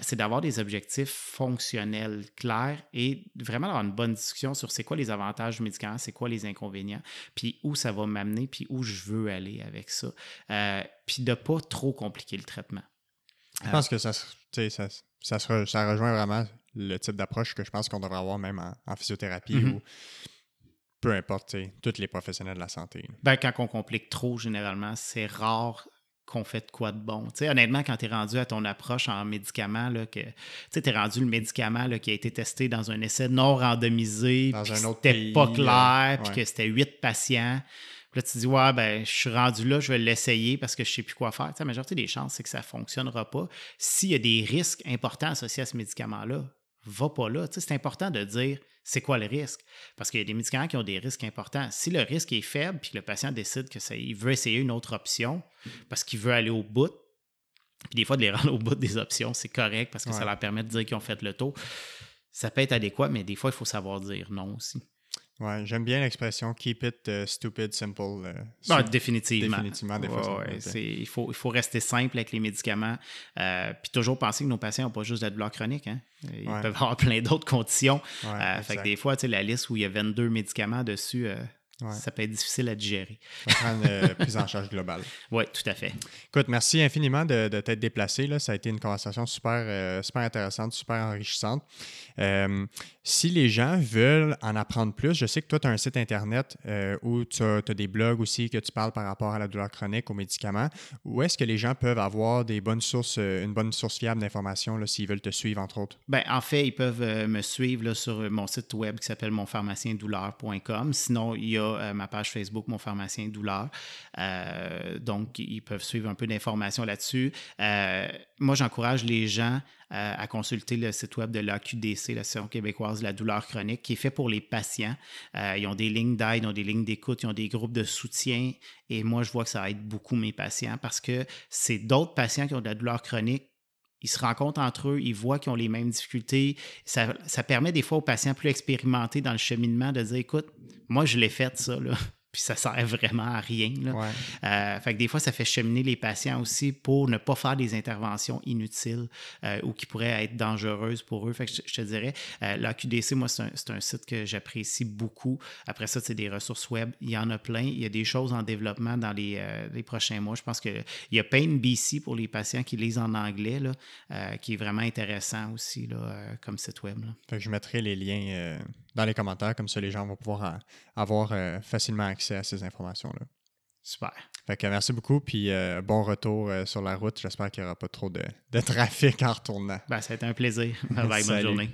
c'est d'avoir des objectifs fonctionnels clairs et vraiment d'avoir une bonne discussion sur c'est quoi les avantages du médicament, c'est quoi les inconvénients, puis où ça va m'amener, puis où je veux aller avec ça. Puis de pas trop compliquer le traitement. Je pense que ça, ça, ça, re- ça rejoint vraiment le type d'approche que je pense qu'on devrait avoir même en, en physiothérapie Mhm. ou peu importe, tous les professionnels de la santé. Ben, quand on complique trop, généralement, c'est rare qu'on fait de quoi de bon. Honnêtement, quand tu es rendu à ton approche en médicament, là, que tu es rendu le médicament là, qui a été testé dans un essai non randomisé, Dans puis un que autre c'était pas clair, puis que c'était huit patients. Puis là, tu te dis, ouais, ben, je suis rendu là, je vais l'essayer parce que je sais plus quoi faire. Tu sais, la majorité des chances, c'est que ça ne fonctionnera pas. S'il y a des risques importants associés à ce médicament-là, va pas là. Tu sais, c'est important de dire c'est quoi le risque? Parce qu'il y a des médicaments qui ont des risques importants. Si le risque est faible puis que le patient décide qu'il veut essayer une autre option parce qu'il veut aller au bout, puis des fois, de les rendre au bout des options, c'est correct parce que ça leur permet de dire qu'ils ont fait le tour. Ça peut être adéquat, mais des fois, il faut savoir dire non aussi. Ouais, j'aime bien l'expression keep it euh, stupid simple. euh, Ah, définitivement. Définitivement, des fois, Ouais, ouais, c'est- il, faut, il faut rester simple avec les médicaments. euh, puis toujours penser que nos patients n'ont pas juste de la douleur chronique. hein. Ils peuvent avoir plein d'autres conditions. Euh, fait que des fois, tu sais, la liste où il y a 22 médicaments dessus, euh, Ouais. ça peut être difficile à digérer. Ça prend une euh, prise en charge globale. Oui, tout à fait. Écoute, merci infiniment de, de t'être déplacé. Là. Ça a été une conversation super, euh, super intéressante, super enrichissante. Euh, si les gens veulent en apprendre plus, je sais que toi, tu as un site Internet euh, où tu as, des blogs aussi que tu parles par rapport à la douleur chronique, aux médicaments. Où est-ce que les gens peuvent avoir des bonnes sources, une bonne source fiable d'informations s'ils veulent te suivre, entre autres? Ben, en fait, ils peuvent me suivre là, sur mon site web qui s'appelle monpharmaciendouleur.com. Sinon, il y a euh, ma page Facebook, Mon Pharmacien Douleur. Euh, donc, ils peuvent suivre un peu d'informations là-dessus. Euh, moi, j'encourage les gens à consulter le site web de l'AQDC, l'Association québécoise de la douleur chronique, qui est fait pour les patients. Ils ont des lignes d'aide, ils ont des lignes d'écoute, ils ont des groupes de soutien. Et moi, je vois que ça aide beaucoup mes patients parce que c'est d'autres patients qui ont de la douleur chronique ils se rencontrent entre eux, ils voient qu'ils ont les mêmes difficultés. Ça, permet des fois aux patients plus expérimentés dans le cheminement de dire écoute, moi je l'ai fait ça, là. Puis ça sert vraiment à rien. Là. Ouais. Euh, fait que des fois, ça fait cheminer les patients aussi pour ne pas faire des interventions inutiles euh, ou qui pourraient être dangereuses pour eux. Fait que je, je te dirais, euh, la QDC, moi, c'est un, un site que j'apprécie beaucoup. Après ça, c'est des ressources web. Il y en a plein. Il y a des choses en développement dans les, les prochains mois. Je pense qu'il y a Pain BC pour les patients qui lisent en anglais, là, qui est vraiment intéressant aussi là, comme site web. là. Fait que je mettrai les liens dans les commentaires, comme ça les gens vont pouvoir avoir euh, facilement accès à ces informations-là. Super. Fait que merci beaucoup, puis euh, bon retour euh, sur la route. J'espère qu'il n'y aura pas trop de, de trafic en retournant. Ben, ça a été un plaisir. Bye bye, bonne journée.